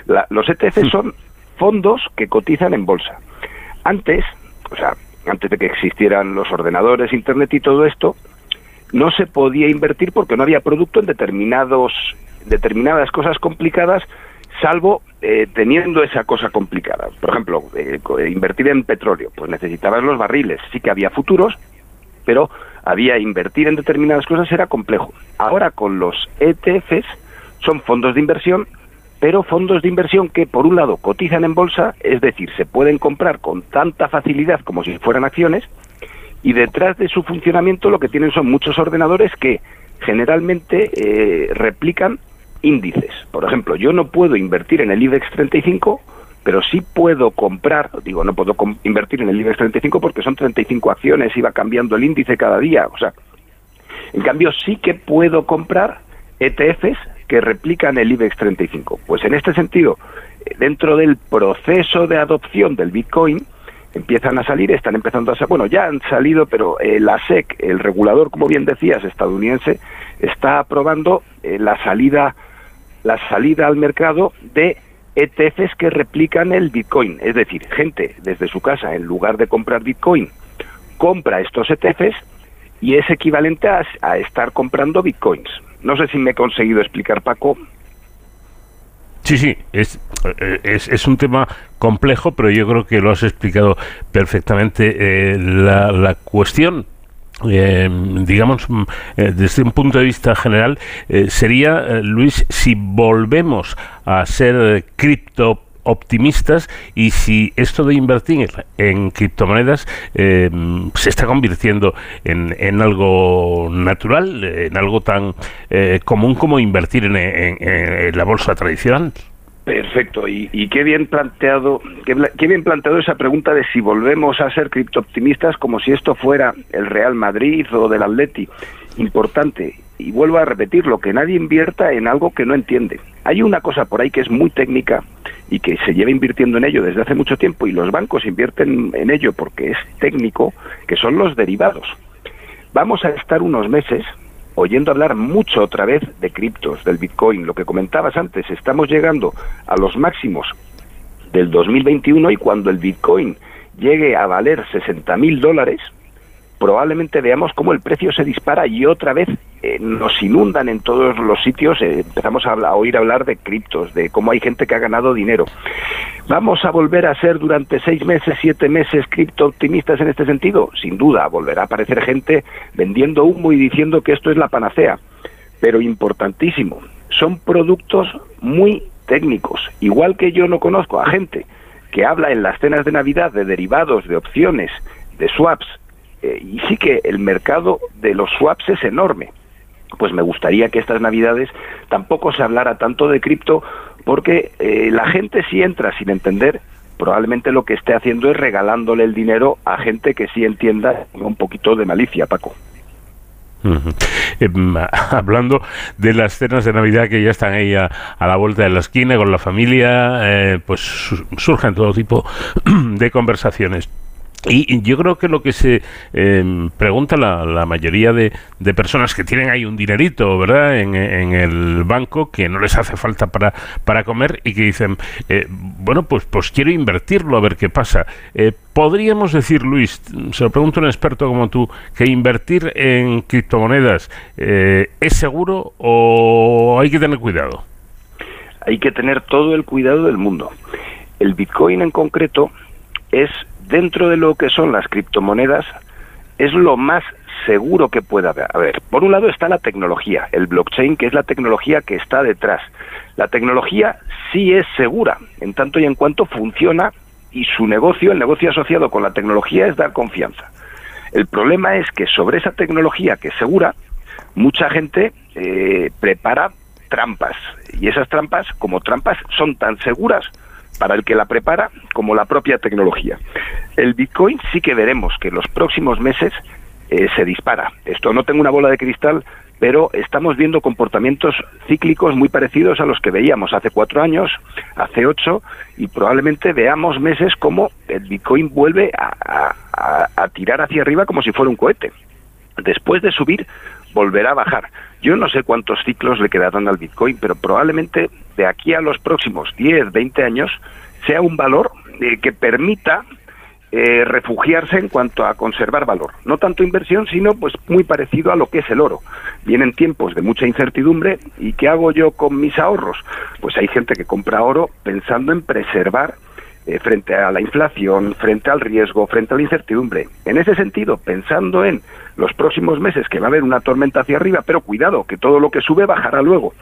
La, los ETFs son fondos que cotizan en bolsa. Antes, o sea, antes de que existieran los ordenadores, Internet y todo esto, no se podía invertir porque no había producto en determinados determinadas cosas complicadas salvo eh, teniendo esa cosa complicada. Por ejemplo, eh, invertir en petróleo, pues necesitabas los barriles, sí que había futuros, pero había invertir en determinadas cosas era complejo. Ahora con los ETFs son fondos de inversión, pero fondos de inversión que por un lado cotizan en bolsa, es decir, se pueden comprar con tanta facilidad como si fueran acciones, y detrás de su funcionamiento lo que tienen son muchos ordenadores que generalmente eh, replican índices. Por ejemplo, yo no puedo invertir en el IBEX 35, pero sí puedo comprar, digo, no puedo invertir en el IBEX 35 porque son 35 acciones y va cambiando el índice cada día. O sea, en cambio sí que puedo comprar ETFs que replican el IBEX 35. Pues en este sentido, dentro del proceso de adopción del Bitcoin, empiezan a salir, están empezando a salir, bueno, ya han salido, pero eh, la SEC, el regulador, como bien decías, estadounidense, está aprobando eh, la salida la salida al mercado de ETFs que replican el Bitcoin. Es decir, gente desde su casa, en lugar de comprar Bitcoin, compra estos ETFs y es equivalente a, a estar comprando Bitcoins. No sé si me he conseguido explicar, Paco. Sí, sí, es, es, es, un tema complejo, pero yo creo que lo has explicado perfectamente. Eh, la, la cuestión eh, digamos, mm, eh, desde un punto de vista general, eh, sería, eh, Luis, si volvemos a ser cripto optimistas y si esto de invertir en criptomonedas eh, se está convirtiendo en, en, algo natural, en algo tan eh, común como invertir en, en la bolsa tradicional. Perfecto, y, y, qué bien planteado, qué, qué, bien planteado esa pregunta de si volvemos a ser criptooptimistas como si esto fuera el Real Madrid o del Atleti. Importante, y vuelvo a repetirlo, que nadie invierta en algo que no entiende. Hay una cosa por ahí que es muy técnica y que se lleva invirtiendo en ello desde hace mucho tiempo y los bancos invierten en ello porque es técnico, que son los derivados. Vamos a estar unos meses oyendo hablar mucho otra vez de criptos, del Bitcoin, lo que comentabas antes, estamos llegando a los máximos del 2021 y cuando el Bitcoin llegue a valer 60 mil dólares, probablemente veamos cómo el precio se dispara y otra vez eh, nos inundan en todos los sitios, eh, empezamos a, a, oír hablar de criptos, de cómo hay gente que ha ganado dinero. ¿Vamos a volver a ser durante seis meses, siete meses cripto optimistas en este sentido? Sin duda, volverá a aparecer gente vendiendo humo y diciendo que esto es la panacea. Pero importantísimo, son productos muy técnicos. Igual que yo no conozco a gente que habla en las cenas de Navidad de derivados, de opciones, de swaps, eh, y sí que el mercado de los swaps es enorme. Pues me gustaría que estas navidades tampoco se hablara tanto de cripto porque eh, la gente si entra sin entender probablemente lo que esté haciendo es regalándole el dinero a gente que sí entienda un poquito de malicia, Paco. Eh, [laughs] hablando de las cenas de Navidad que ya están ahí a, a la vuelta de la esquina con la familia, eh, pues su surgen todo tipo [clears throat] de conversaciones. Y yo creo que lo que se eh, pregunta la, la mayoría de, de, personas que tienen ahí un dinerito, ¿verdad?, en, en, el banco que no les hace falta para, para comer y que dicen, eh, bueno, pues, pues quiero invertirlo a ver qué pasa. Eh, ¿Podríamos decir, Luis, se lo pregunto a un experto como tú, que invertir en criptomonedas eh, es seguro o hay que tener cuidado? Hay que tener todo el cuidado del mundo. El Bitcoin en concreto es dentro de lo que son las criptomonedas, es lo más seguro que pueda haber. Por un lado está la tecnología, el blockchain, que es la tecnología que está detrás. La tecnología sí es segura, en tanto y en cuanto funciona y su negocio, el negocio asociado con la tecnología es dar confianza. El problema es que sobre esa tecnología que es segura, mucha gente eh, prepara trampas y esas trampas, como trampas, son tan seguras para el que la prepara como la propia tecnología. El Bitcoin sí que veremos que en los próximos meses eh, se dispara. Esto no tengo una bola de cristal, pero estamos viendo comportamientos cíclicos muy parecidos a los que veíamos hace cuatro años, hace ocho, y probablemente veamos meses como el Bitcoin vuelve a, tirar hacia arriba como si fuera un cohete. Después de subir, volverá a bajar. Yo no sé cuántos ciclos le quedarán al Bitcoin, pero probablemente de aquí a los próximos 10, 20 años sea un valor eh, que permita eh, refugiarse en cuanto a conservar valor. No tanto inversión, sino pues muy parecido a lo que es el oro. Vienen tiempos de mucha incertidumbre y ¿qué hago yo con mis ahorros? Pues hay gente que compra oro pensando en preservar eh, frente a la inflación, frente al riesgo, frente a la incertidumbre. En ese sentido, pensando en los próximos meses que va a haber una tormenta hacia arriba, pero cuidado, que todo lo que sube bajará luego.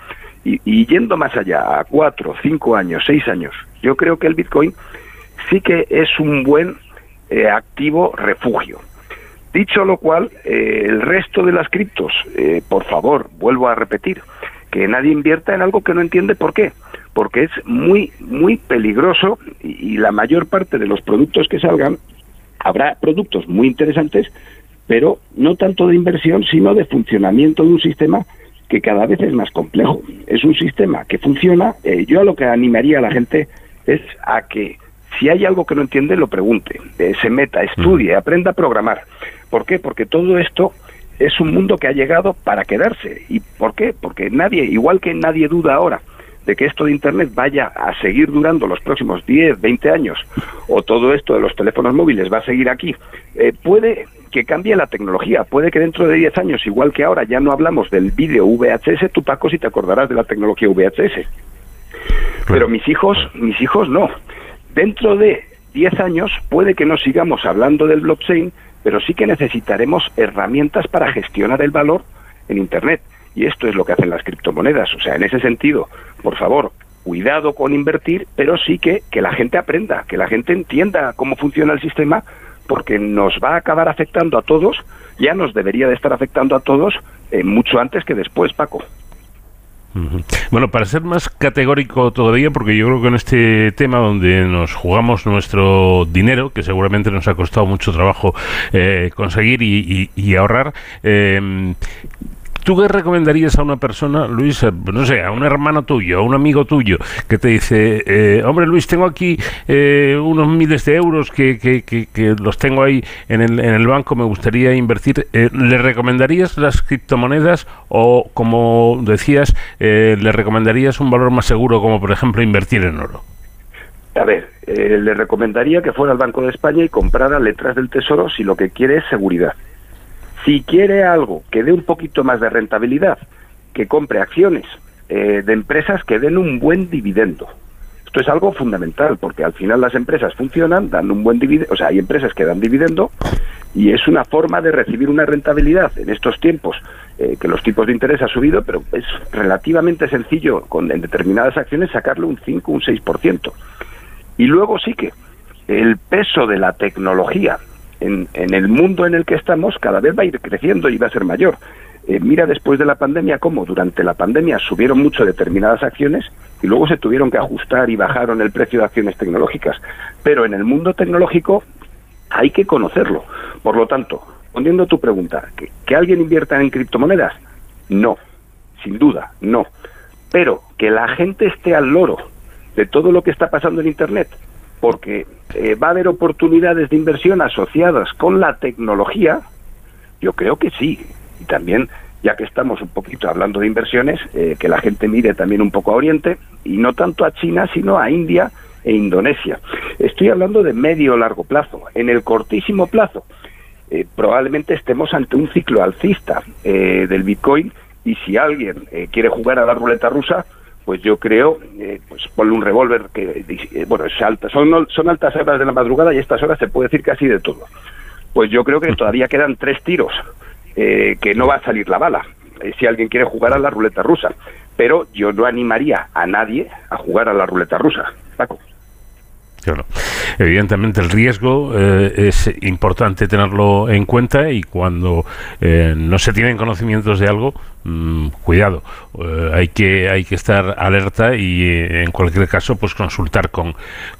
Y, y yendo más allá, a cuatro, cinco años, seis años, yo creo que el Bitcoin sí que es un buen eh, activo refugio. Dicho lo cual, eh, el resto de las criptos, eh, por favor, vuelvo a repetir, que nadie invierta en algo que no entiende por qué porque es muy, muy peligroso y, y, la mayor parte de los productos que salgan, habrá productos muy interesantes, pero no tanto de inversión, sino de funcionamiento de un sistema que cada vez es más complejo. Es un sistema que funciona, eh, yo a lo que animaría a la gente es a que si hay algo que no entiende, lo pregunte, eh, se meta, estudie, aprenda a programar. ¿Por qué? Porque todo esto es un mundo que ha llegado para quedarse. ¿Y por qué? Porque nadie, igual que nadie duda ahora, de que esto de Internet vaya a seguir durando los próximos 10, 20 años, o todo esto de los teléfonos móviles va a seguir aquí, eh, puede que cambie la tecnología, puede que dentro de 10 años, igual que ahora ya no hablamos del vídeo VHS, tú Paco si te acordarás de la tecnología VHS. Pero mis hijos, mis hijos no. Dentro de 10 años puede que no sigamos hablando del blockchain, pero sí que necesitaremos herramientas para gestionar el valor en Internet. Y esto es lo que hacen las criptomonedas. O sea, en ese sentido, por favor, cuidado con invertir, pero sí que, que la gente aprenda, que la gente entienda cómo funciona el sistema, porque nos va a acabar afectando a todos, ya nos debería de estar afectando a todos eh, mucho antes que después, Paco. Bueno, para ser más categórico todavía, porque yo creo que en este tema donde nos jugamos nuestro dinero, que seguramente nos ha costado mucho trabajo eh, conseguir y, y- y ahorrar, eh, ¿Tú qué recomendarías a una persona, Luis, eh, no sé, a un hermano tuyo, a un amigo tuyo, que te dice, eh, hombre Luis, tengo aquí eh, unos miles de euros que, que- que- que los tengo ahí en el, en el banco, me gustaría invertir? Eh, ¿Le recomendarías las criptomonedas o, como decías, eh, le recomendarías un valor más seguro, como por ejemplo invertir en oro? A ver, eh, le recomendaría que fuera al Banco de España y comprara letras del Tesoro si lo que quiere es seguridad. Si quiere algo que dé un poquito más de rentabilidad, que compre acciones eh, de empresas que den un buen dividendo. Esto es algo fundamental porque al final las empresas funcionan dando un buen dividendo, o sea, hay empresas que dan dividendo y es una forma de recibir una rentabilidad en estos tiempos eh, que los tipos de interés ha subido, pero es relativamente sencillo con en determinadas acciones sacarle un 5, un 6%. Y luego sí que el peso de la tecnología en, en el mundo en el que estamos cada vez va a ir creciendo y va a ser mayor. Eh, mira después de la pandemia cómo durante la pandemia subieron mucho determinadas acciones y luego se tuvieron que ajustar y bajaron el precio de acciones tecnológicas. Pero en el mundo tecnológico hay que conocerlo. Por lo tanto, respondiendo tu pregunta, ¿que, que alguien invierta en criptomonedas? No, sin duda, no. Pero que la gente esté al loro de todo lo que está pasando en Internet, porque eh, va a haber oportunidades de inversión asociadas con la tecnología, yo creo que sí. Y también, ya que estamos un poquito hablando de inversiones, eh, que la gente mire también un poco a Oriente, y no tanto a China, sino a India e Indonesia. Estoy hablando de medio o largo plazo. En el cortísimo plazo, eh, probablemente estemos ante un ciclo alcista eh, del Bitcoin y si alguien quiere jugar a la ruleta rusa, pues yo creo, eh, pues ponle un revólver que, eh, bueno, es alta, son, son altas horas de la madrugada y estas horas se puede decir casi de todo. Pues yo creo que todavía quedan tres tiros, eh, que no va a salir la bala, eh, si alguien quiere jugar a la ruleta rusa. Pero yo no animaría a nadie a jugar a la ruleta rusa, Paco. Claro. Evidentemente el riesgo eh, es importante tenerlo en cuenta y cuando eh, no se tienen conocimientos de algo, mm, cuidado, Eh, hay que hay que estar alerta y eh, en cualquier caso pues consultar con,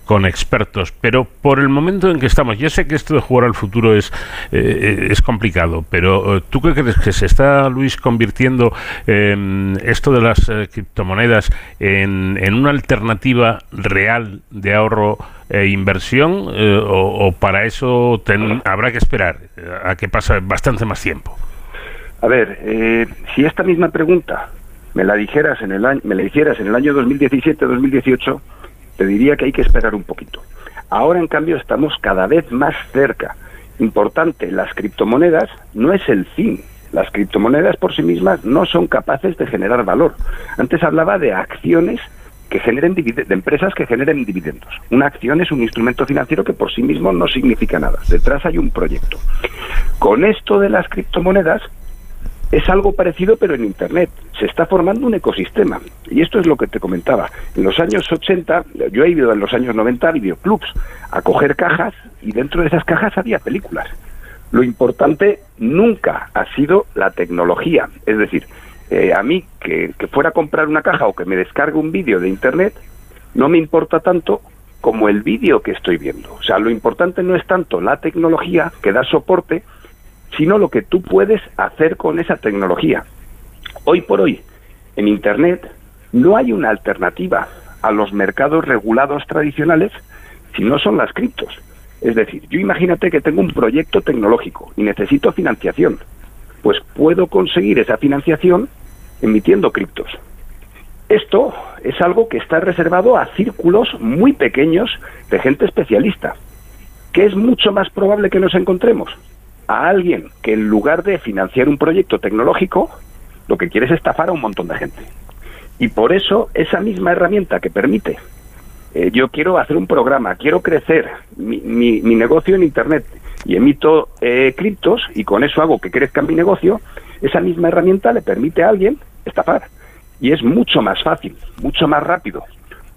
con expertos. Pero por el momento en que estamos, yo sé que esto de jugar al futuro es eh, es complicado, pero eh, ¿tú qué crees que se está Luis convirtiendo eh, esto de las criptomonedas en, en una alternativa real de ahorro e inversión o, o para eso ten- habrá que esperar a que pase bastante más tiempo? A ver, eh, si esta misma pregunta me la dijeras en el año, me la hicieras en el año 2017-2018, te diría que hay que esperar un poquito. Ahora, en cambio, estamos cada vez más cerca. Importante, las criptomonedas no es el fin. Las criptomonedas por sí mismas no son capaces de generar valor. Antes hablaba de acciones que generen de empresas que generen dividendos. Una acción es un instrumento financiero que por sí mismo no significa nada. Detrás hay un proyecto. Con esto de las criptomonedas es algo parecido pero en Internet. Se está formando un ecosistema. Y esto es lo que te comentaba. En los años 80, yo he ido en los años 90 a videoclubs a coger cajas y dentro de esas cajas había películas. Lo importante nunca ha sido la tecnología. Es decir, eh, a mí que, que fuera a comprar una caja o que me descargue un vídeo de Internet, no me importa tanto como el vídeo que estoy viendo. O sea, lo importante no es tanto la tecnología que da soporte, sino lo que tú puedes hacer con esa tecnología. Hoy por hoy, en Internet, no hay una alternativa a los mercados regulados tradicionales si no son las criptos. Es decir, yo imagínate que tengo un proyecto tecnológico y necesito financiación. Pues puedo conseguir esa financiación emitiendo criptos. Esto es algo que está reservado a círculos muy pequeños de gente especialista. ¿Qué es mucho más probable que nos encontremos? A alguien que en lugar de financiar un proyecto tecnológico, lo que quiere es estafar a un montón de gente. Y por eso esa misma herramienta que permite, eh, yo quiero hacer un programa, quiero crecer mi, mi- mi negocio en Internet y emito eh, criptos y con eso hago que crezca mi negocio, esa misma herramienta le permite a alguien estafar. Y es mucho más fácil, mucho más rápido.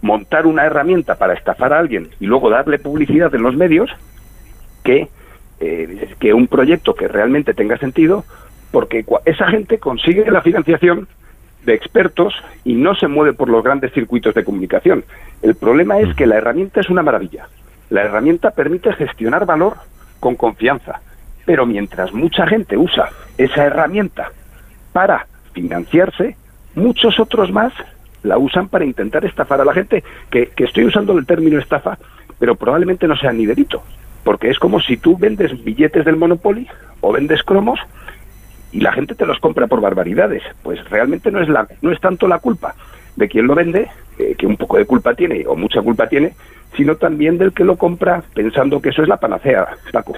montar una herramienta para estafar a alguien y luego darle publicidad en los medios que, eh, que un proyecto que realmente tenga sentido, porque esa gente consigue la financiación de expertos y no se mueve por los grandes circuitos de comunicación. El problema es que la herramienta es una maravilla. La herramienta permite gestionar valor con confianza, pero mientras mucha gente usa esa herramienta para financiarse, muchos otros más la usan para intentar estafar a la gente, que, que estoy usando el término estafa, pero probablemente no sea ni delito, porque es como si tú vendes billetes del Monopoly o vendes cromos y la gente te los compra por barbaridades. Pues realmente no es, la, no es tanto la culpa de quien lo vende, eh, que un poco de culpa tiene o mucha culpa tiene, sino también del que lo compra pensando que eso es la panacea, Paco.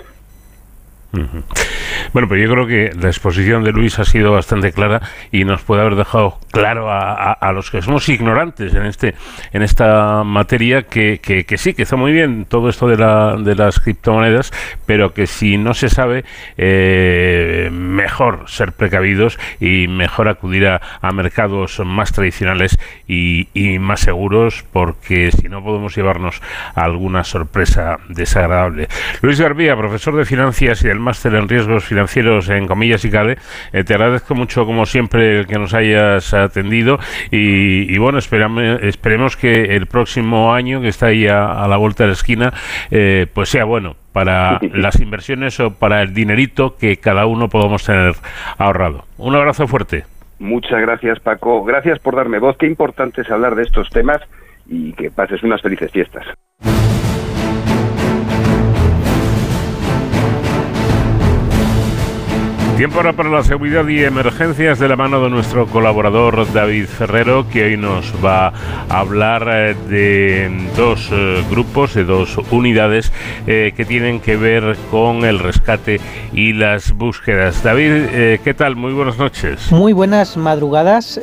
Bueno, pero yo creo que la exposición de Luis ha sido bastante clara y nos puede haber dejado claro a, los que somos ignorantes en este en esta materia que, que- sí, que está muy bien todo esto de, la, de las criptomonedas, pero que si no se sabe, eh, mejor ser precavidos y mejor acudir a, mercados más tradicionales y, más seguros, porque si no podemos llevarnos alguna sorpresa desagradable. Luis Garbía, profesor de finanzas y del máster en riesgos financieros en comillas y CADE, eh, te agradezco mucho como siempre el que nos hayas atendido y, y bueno, esperame- esperemos que el próximo año que está ahí a, a la vuelta de la esquina, eh, pues sea bueno para [laughs] las inversiones o para el dinerito que cada uno podamos tener ahorrado. Un abrazo fuerte. Muchas gracias, Paco. Gracias por darme voz. Qué importante es hablar de estos temas y que pases unas felices fiestas. Tiempo ahora para la seguridad y emergencias de la mano de nuestro colaborador David Ferrero, que hoy nos va a hablar eh, de dos eh, grupos, de dos unidades eh, que tienen que ver con el rescate y las búsquedas. David, ¿qué tal? Muy buenas noches. Muy buenas madrugadas.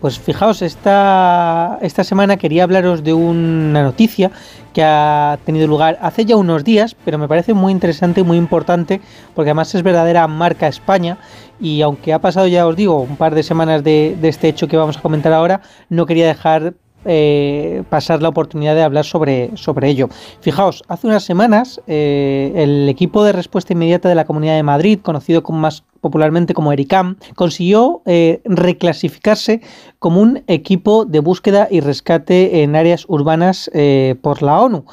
Pues fijaos, esta, esta semana quería hablaros de una noticia que ha tenido lugar hace ya unos días, pero me parece muy interesante y muy importante, porque además es verdadera marca España. Y aunque ha pasado ya, os digo, un par de semanas de, este hecho que vamos a comentar ahora, no quería dejar eh, pasar la oportunidad de hablar sobre, sobre ello. Fijaos, hace unas semanas eh, el equipo de respuesta inmediata de la Comunidad de Madrid, conocido como más popularmente como ERICAM, consiguió eh, reclasificarse como un equipo de búsqueda y rescate en áreas urbanas eh, por la ONU.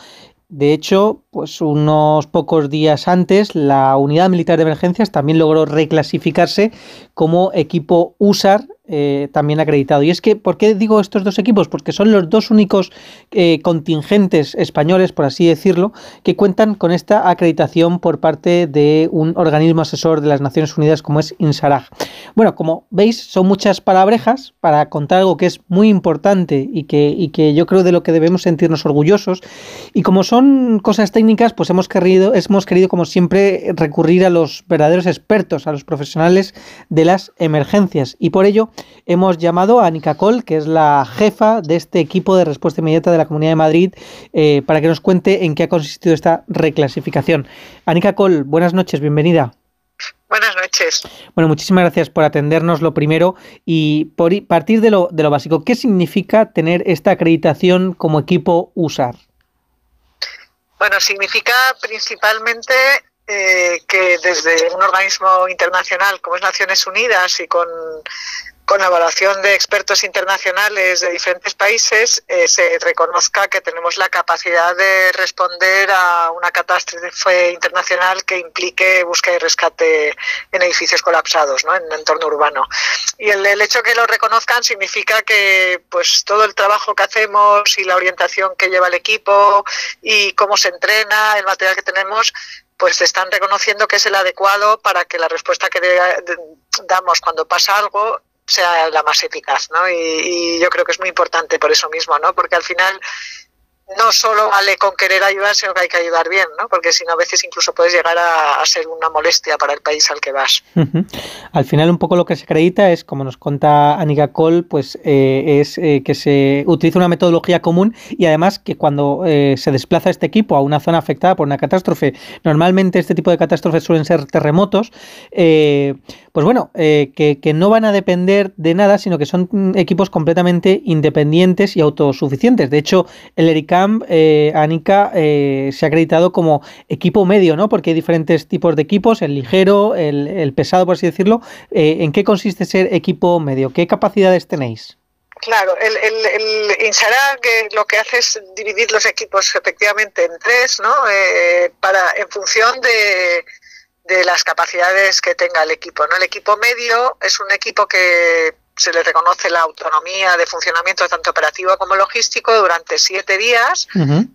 De hecho, pues unos pocos días antes, la Unidad Militar de Emergencias también logró reclasificarse como equipo USAR, eh, también acreditado. Y es que, ¿por qué digo estos dos equipos? Porque son los dos únicos eh, contingentes españoles, por así decirlo, que cuentan con esta acreditación por parte de un organismo asesor de las Naciones Unidas como es INSARAG. Bueno, como veis, son muchas palabrejas para contar algo que es muy importante y que, y que yo creo de lo que debemos sentirnos orgullosos. Y como son cosas técnicas, pues hemos querido, hemos querido, como siempre, recurrir a los verdaderos expertos, a los profesionales de las emergencias. Y por ello hemos llamado a Anika Col, que es la jefa de este equipo de respuesta inmediata de la Comunidad de Madrid, eh, para que nos cuente en qué ha consistido esta reclasificación. Anika Col, buenas noches, bienvenida. Buenas noches. Bueno, muchísimas gracias por atendernos lo primero y por partir de lo, de lo básico. ¿Qué significa tener esta acreditación como equipo USAR? Bueno, significa principalmente eh, que desde un organismo internacional como es Naciones Unidas y con, con la evaluación de expertos internacionales de diferentes países eh, se reconozca que tenemos la capacidad de responder a una catástrofe internacional que implique búsqueda y rescate en edificios colapsados, ¿no? en el entorno urbano. Y el, el hecho que lo reconozcan significa que pues todo el trabajo que hacemos y la orientación que lleva el equipo y cómo se entrena, el material que tenemos, pues están reconociendo que es el adecuado para que la respuesta que de- damos cuando pasa algo sea la más eficaz, ¿no? Y, y yo creo que es muy importante por eso mismo, ¿no? Porque al final no solo vale con querer ayudar, sino que hay que ayudar bien, ¿no? Porque si no, a veces incluso puedes llegar a, ser una molestia para el país al que vas. Al final un poco lo que se acredita es, como nos cuenta Anika Cole, pues eh, es eh, que se utiliza una metodología común y además que cuando eh, se desplaza este equipo a una zona afectada por una catástrofe, normalmente este tipo de catástrofes suelen ser terremotos, pues bueno, que, que no van a depender de nada, sino que son mm, equipos completamente independientes y autosuficientes. De hecho, el Eh, Anika, eh, se ha acreditado como equipo medio, ¿no? Porque hay diferentes tipos de equipos, el ligero, el, pesado, por así decirlo. Eh, ¿En qué consiste ser equipo medio? ¿Qué capacidades tenéis? Claro, el, el, Insara que lo que hace es dividir los equipos efectivamente en tres, ¿no? Para, en función de, de las capacidades que tenga el equipo, ¿no? El equipo medio es un equipo que se le reconoce la autonomía de funcionamiento tanto operativo como logístico durante siete días,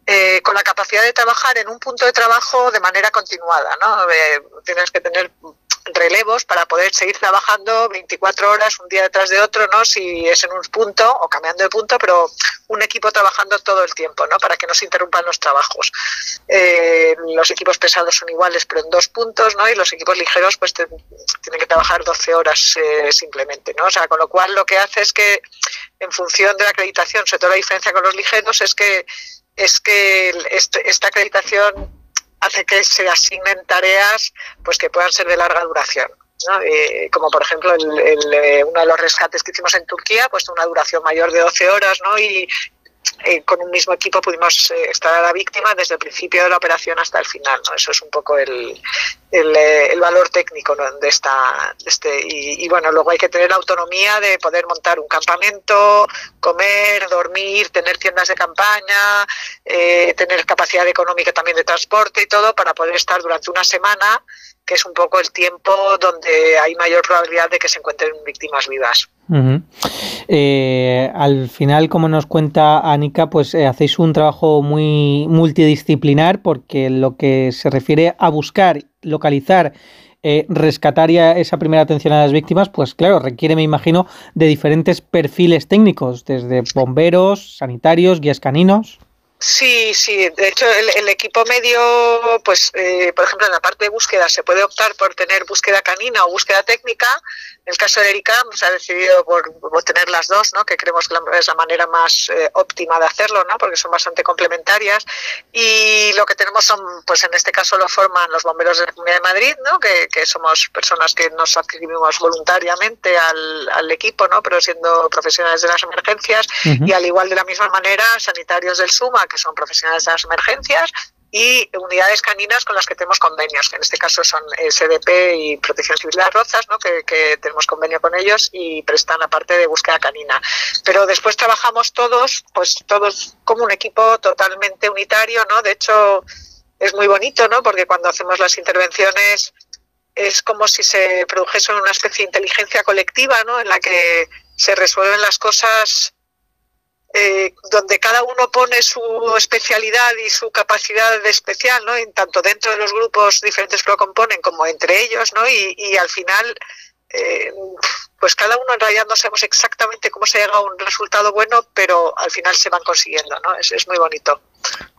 eh, con la capacidad de trabajar en un punto de trabajo de manera continuada, ¿no? Eh, tienes que tener relevos para poder seguir trabajando 24 horas un día detrás de otro, ¿no? Si es en un punto o cambiando de punto, pero un equipo trabajando todo el tiempo, ¿no? Para que no se interrumpan los trabajos. Eh, los equipos pesados son iguales, pero en dos puntos, ¿no? Y los equipos ligeros, pues te- tienen que trabajar 12 horas eh, simplemente, ¿no? O sea, con lo cual lo que hace es que en función de la acreditación, sobre todo la diferencia con los ligeros es que es que este- esta acreditación hace que se asignen tareas pues que puedan ser de larga duración. ¿no? Eh, como por ejemplo el- el, eh, uno de los rescates que hicimos en Turquía, pues una duración mayor de 12 horas, ¿no? Y eh, con un mismo equipo pudimos eh, estar a la víctima desde el principio de la operación hasta el final, ¿no? Eso es un poco el, el, eh, valor técnico de esta, de este y, y, bueno, luego hay que tener la autonomía de poder montar un campamento, comer, dormir, tener tiendas de campaña, eh, tener capacidad económica también de transporte y todo para poder estar durante una semana que es un poco el tiempo donde hay mayor probabilidad de que se encuentren víctimas vivas. Eh, al final, como nos cuenta Anika, pues eh, hacéis un trabajo muy multidisciplinar porque lo que se refiere a buscar, localizar, eh, rescatar esa primera atención a las víctimas, pues claro, requiere, me imagino, de diferentes perfiles técnicos, desde bomberos, sanitarios, guías caninos. Sí, sí. De hecho, el, el equipo medio, pues, eh, por ejemplo, en la parte de búsqueda se puede optar por tener búsqueda canina o búsqueda técnica. En el caso de ERICAM se ha decidido por, por tener las dos, ¿no? Que creemos que la- es la manera más eh, óptima de hacerlo, ¿no? Porque son bastante complementarias. Y lo que tenemos son, pues, en este caso lo forman los bomberos de la Comunidad de Madrid, ¿no? Que, que somos personas que nos adscribimos voluntariamente al, al equipo, ¿no? Pero siendo profesionales de las emergencias Ujú. y al igual de la misma manera, sanitarios del SUMA, que son profesionales de las emergencias, y unidades caninas con las que tenemos convenios, que en este caso son eh, SDP y Protección Civil de las Rozas, ¿no? que, que tenemos convenio con ellos y prestan la parte de búsqueda canina. Pero después trabajamos todos, pues todos como un equipo totalmente unitario, ¿no? De hecho, es muy bonito, ¿no? Porque cuando hacemos las intervenciones es como si se produjese una especie de inteligencia colectiva, ¿no? En la que se resuelven las cosas eh, donde cada uno pone su especialidad y su capacidad especial, ¿no? En tanto dentro de los grupos diferentes que lo componen como entre ellos, ¿no? Y, al final, eh, pues cada uno en realidad no sabemos exactamente cómo se llega a un resultado bueno, pero al final se van consiguiendo, ¿no? Es, es muy bonito.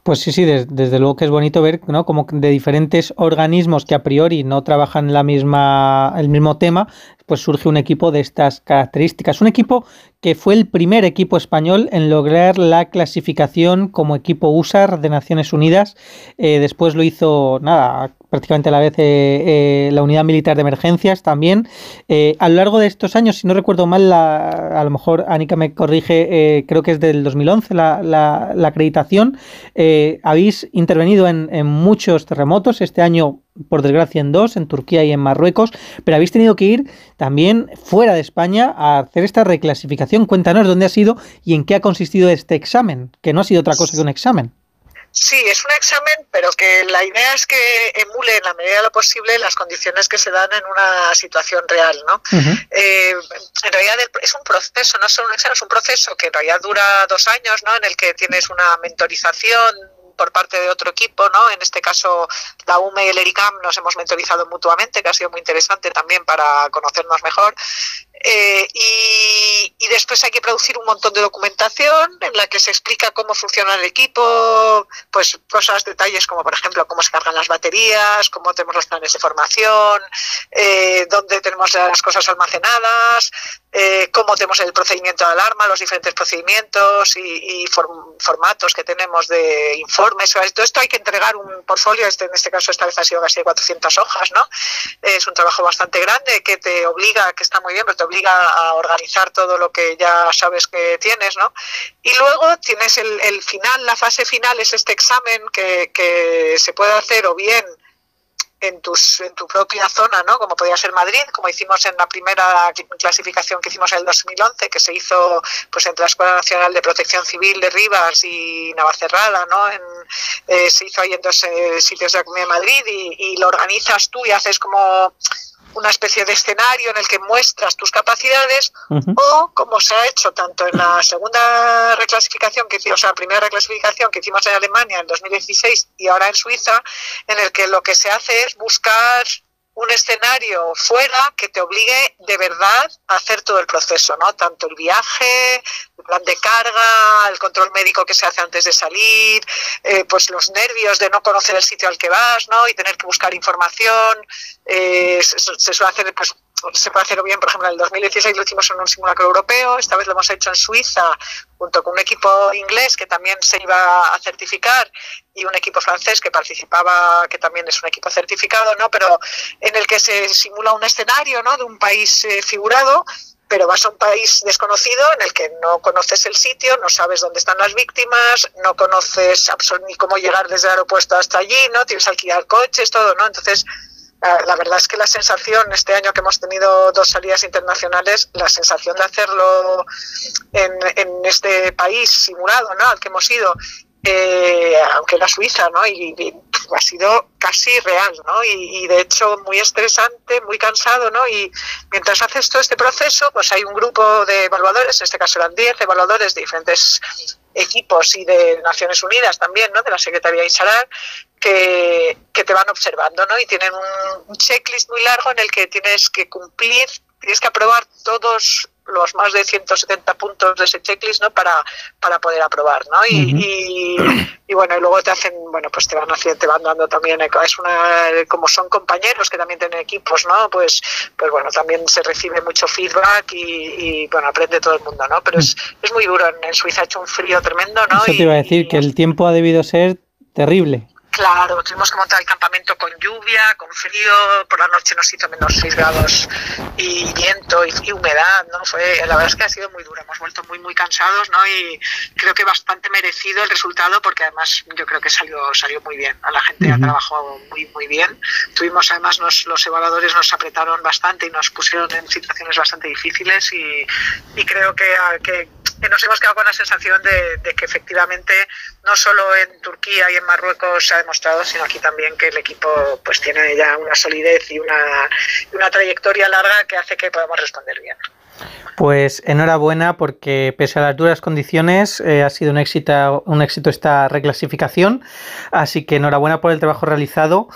Pues sí, sí, des- desde luego que es bonito ver, ¿no? Como de diferentes organismos que a priori no trabajan la misma, el mismo tema, pues surge un equipo de estas características. Un equipo que fue el primer equipo español en lograr la clasificación como equipo USAR de Naciones Unidas. Eh, después lo hizo, nada, prácticamente a la vez eh, eh, la Unidad Militar de Emergencias también. A lo largo de estos años, si no recuerdo mal, la- a lo mejor Anika me corrige, creo que es del 2011 la, la- la acreditación. Habéis intervenido en, en muchos terremotos, este año por desgracia en dos, en Turquía y en Marruecos, pero habéis tenido que ir también fuera de España a hacer esta reclasificación. Cuéntanos dónde ha sido y en qué ha consistido este examen, que no ha sido otra cosa que un examen. Sí, es un examen, pero que la idea es que emule en la medida de lo posible las condiciones que se dan en una situación real, ¿no? Eh, en realidad es un proceso, no solo un examen, es un proceso que en realidad dura dos años, ¿no? En el que tienes una mentorización por parte de otro equipo, ¿no? En este caso, la UME y el ERICAM nos hemos mentorizado mutuamente, que ha sido muy interesante también para conocernos mejor. Eh, y, después hay que producir un montón de documentación en la que se explica cómo funciona el equipo, pues cosas, detalles como por ejemplo cómo se cargan las baterías, cómo tenemos los planes de formación, eh, dónde tenemos las cosas almacenadas, eh, cómo tenemos el procedimiento de alarma, los diferentes procedimientos y, y form- formatos que tenemos de informes. Todo esto hay que entregar un portfolio, este, en este caso esta vez ha sido casi de 400 hojas, ¿no? Es un trabajo bastante grande que te obliga, que está muy bien, pero te obliga a organizar todo lo que ya sabes que tienes, ¿no? Y luego tienes el, final, la fase final es este examen que, se puede hacer o bien en, tus, en tu propia zona, ¿no? Como podía ser Madrid, como hicimos en la primera clasificación que hicimos en el 2011, que se hizo pues entre la Escuela Nacional de Protección Civil de Rivas y Navacerrada, ¿no? Eh, se hizo ahí en dos eh, sitios de Madrid y lo organizas tú y haces como una especie de escenario en el que muestras tus capacidades o como se ha hecho tanto en la segunda reclasificación que hicimos, o sea, la primera reclasificación que hicimos en Alemania en 2016 y ahora en Suiza, en el que lo que se hace es buscar un escenario fuera que te obligue de verdad a hacer todo el proceso, ¿no? Tanto el viaje, el plan de carga, el control médico que se hace antes de salir, eh, pues los nervios de no conocer el sitio al que vas, ¿no? Y tener que buscar información. Eh, se, se suele hacer, pues, se puede hacerlo bien, por ejemplo, en el 2016 lo hicimos en un simulacro europeo, esta vez lo hemos hecho en Suiza junto con un equipo inglés que también se iba a certificar y un equipo francés que participaba, que también es un equipo certificado, ¿no? Pero en el que se simula un escenario, ¿no? De un país eh, figurado pero vas a un país desconocido en el que no conoces el sitio, no sabes dónde están las víctimas, no conoces ni cómo llegar desde el aeropuerto hasta allí, ¿no? Tienes que alquilar coches, todo, ¿no? Entonces, la, la verdad es que la sensación, este año que hemos tenido dos salidas internacionales, la sensación de hacerlo en, en este país simulado, ¿no? Al que hemos ido, eh, aunque era Suiza, ¿no? Y, y ha sido casi real, ¿no? Y, y, de hecho muy estresante, muy cansado, ¿no? Y mientras haces todo este proceso, pues hay un grupo de evaluadores, en este caso eran 10 evaluadores de diferentes equipos y de Naciones Unidas también, ¿no? De la Secretaría Isarar, que, que te van observando, ¿no? Y tienen un checklist muy largo en el que tienes que cumplir, tienes que aprobar todos los más de 170 puntos de ese checklist no para, para poder aprobar no y, uh -huh. y, y, bueno y luego te hacen bueno pues te van haciendo te van dando también es una como son compañeros que también tienen equipos no pues pues bueno también se recibe mucho feedback y, y bueno aprende todo el mundo no pero es, es muy duro. En, en Suiza ha hecho un frío tremendo no eso te iba a decir que el tiempo ha debido ser terrible Claro, tuvimos que montar el campamento con lluvia, con frío, por la noche nos hizo menos 6 grados y viento y, y, humedad, ¿no? Fue, la verdad es que ha sido muy dura, hemos vuelto muy, muy cansados, ¿no? Y creo que bastante merecido el resultado porque además yo creo que salió, salió muy bien, a la gente uh -huh. ha trabajado muy, muy bien. Tuvimos además, nos, los evaluadores nos apretaron bastante y nos pusieron en situaciones bastante difíciles y, y creo que, que que nos hemos quedado con la sensación de, de, que efectivamente no solo en Turquía y en Marruecos demostrado, sino aquí también que el equipo pues tiene ya una solidez y una, una trayectoria larga que hace que podamos responder bien. Pues enhorabuena porque pese a las duras condiciones eh, ha sido un éxito, un éxito esta reclasificación, así que enhorabuena por el trabajo realizado.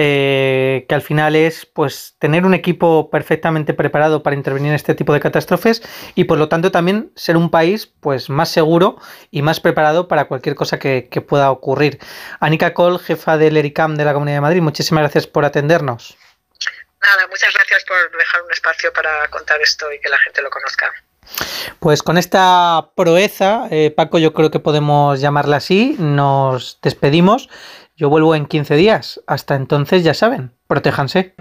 Eh, que al final es pues tener un equipo perfectamente preparado para intervenir en este tipo de catástrofes y por lo tanto también ser un país pues más seguro y más preparado para cualquier cosa que, que pueda ocurrir. Anika Cole, jefa del ERICAM de la Comunidad de Madrid, muchísimas gracias por atendernos. Nada, muchas gracias por dejar un espacio para contar esto y que la gente lo conozca. Pues con esta proeza, eh, Paco, yo creo que podemos llamarla así, nos despedimos. Yo vuelvo en 15 días. Hasta entonces, ya saben, protéjanse.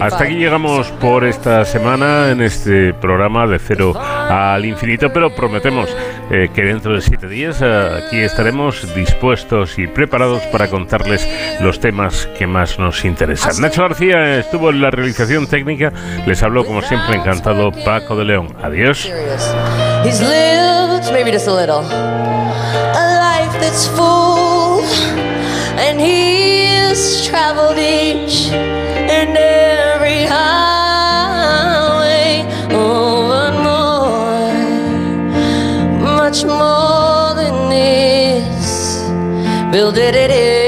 Hasta aquí llegamos por esta semana en este programa de cero al infinito, pero prometemos eh, que dentro de siete días eh, aquí estaremos dispuestos y preparados para contarles los temas que más nos interesan. Nacho García estuvo en la realización técnica, les habló como siempre encantado Paco de León. Adiós. That's full, and traveled each highway. Oh, but more, much more than this. Build it, it is.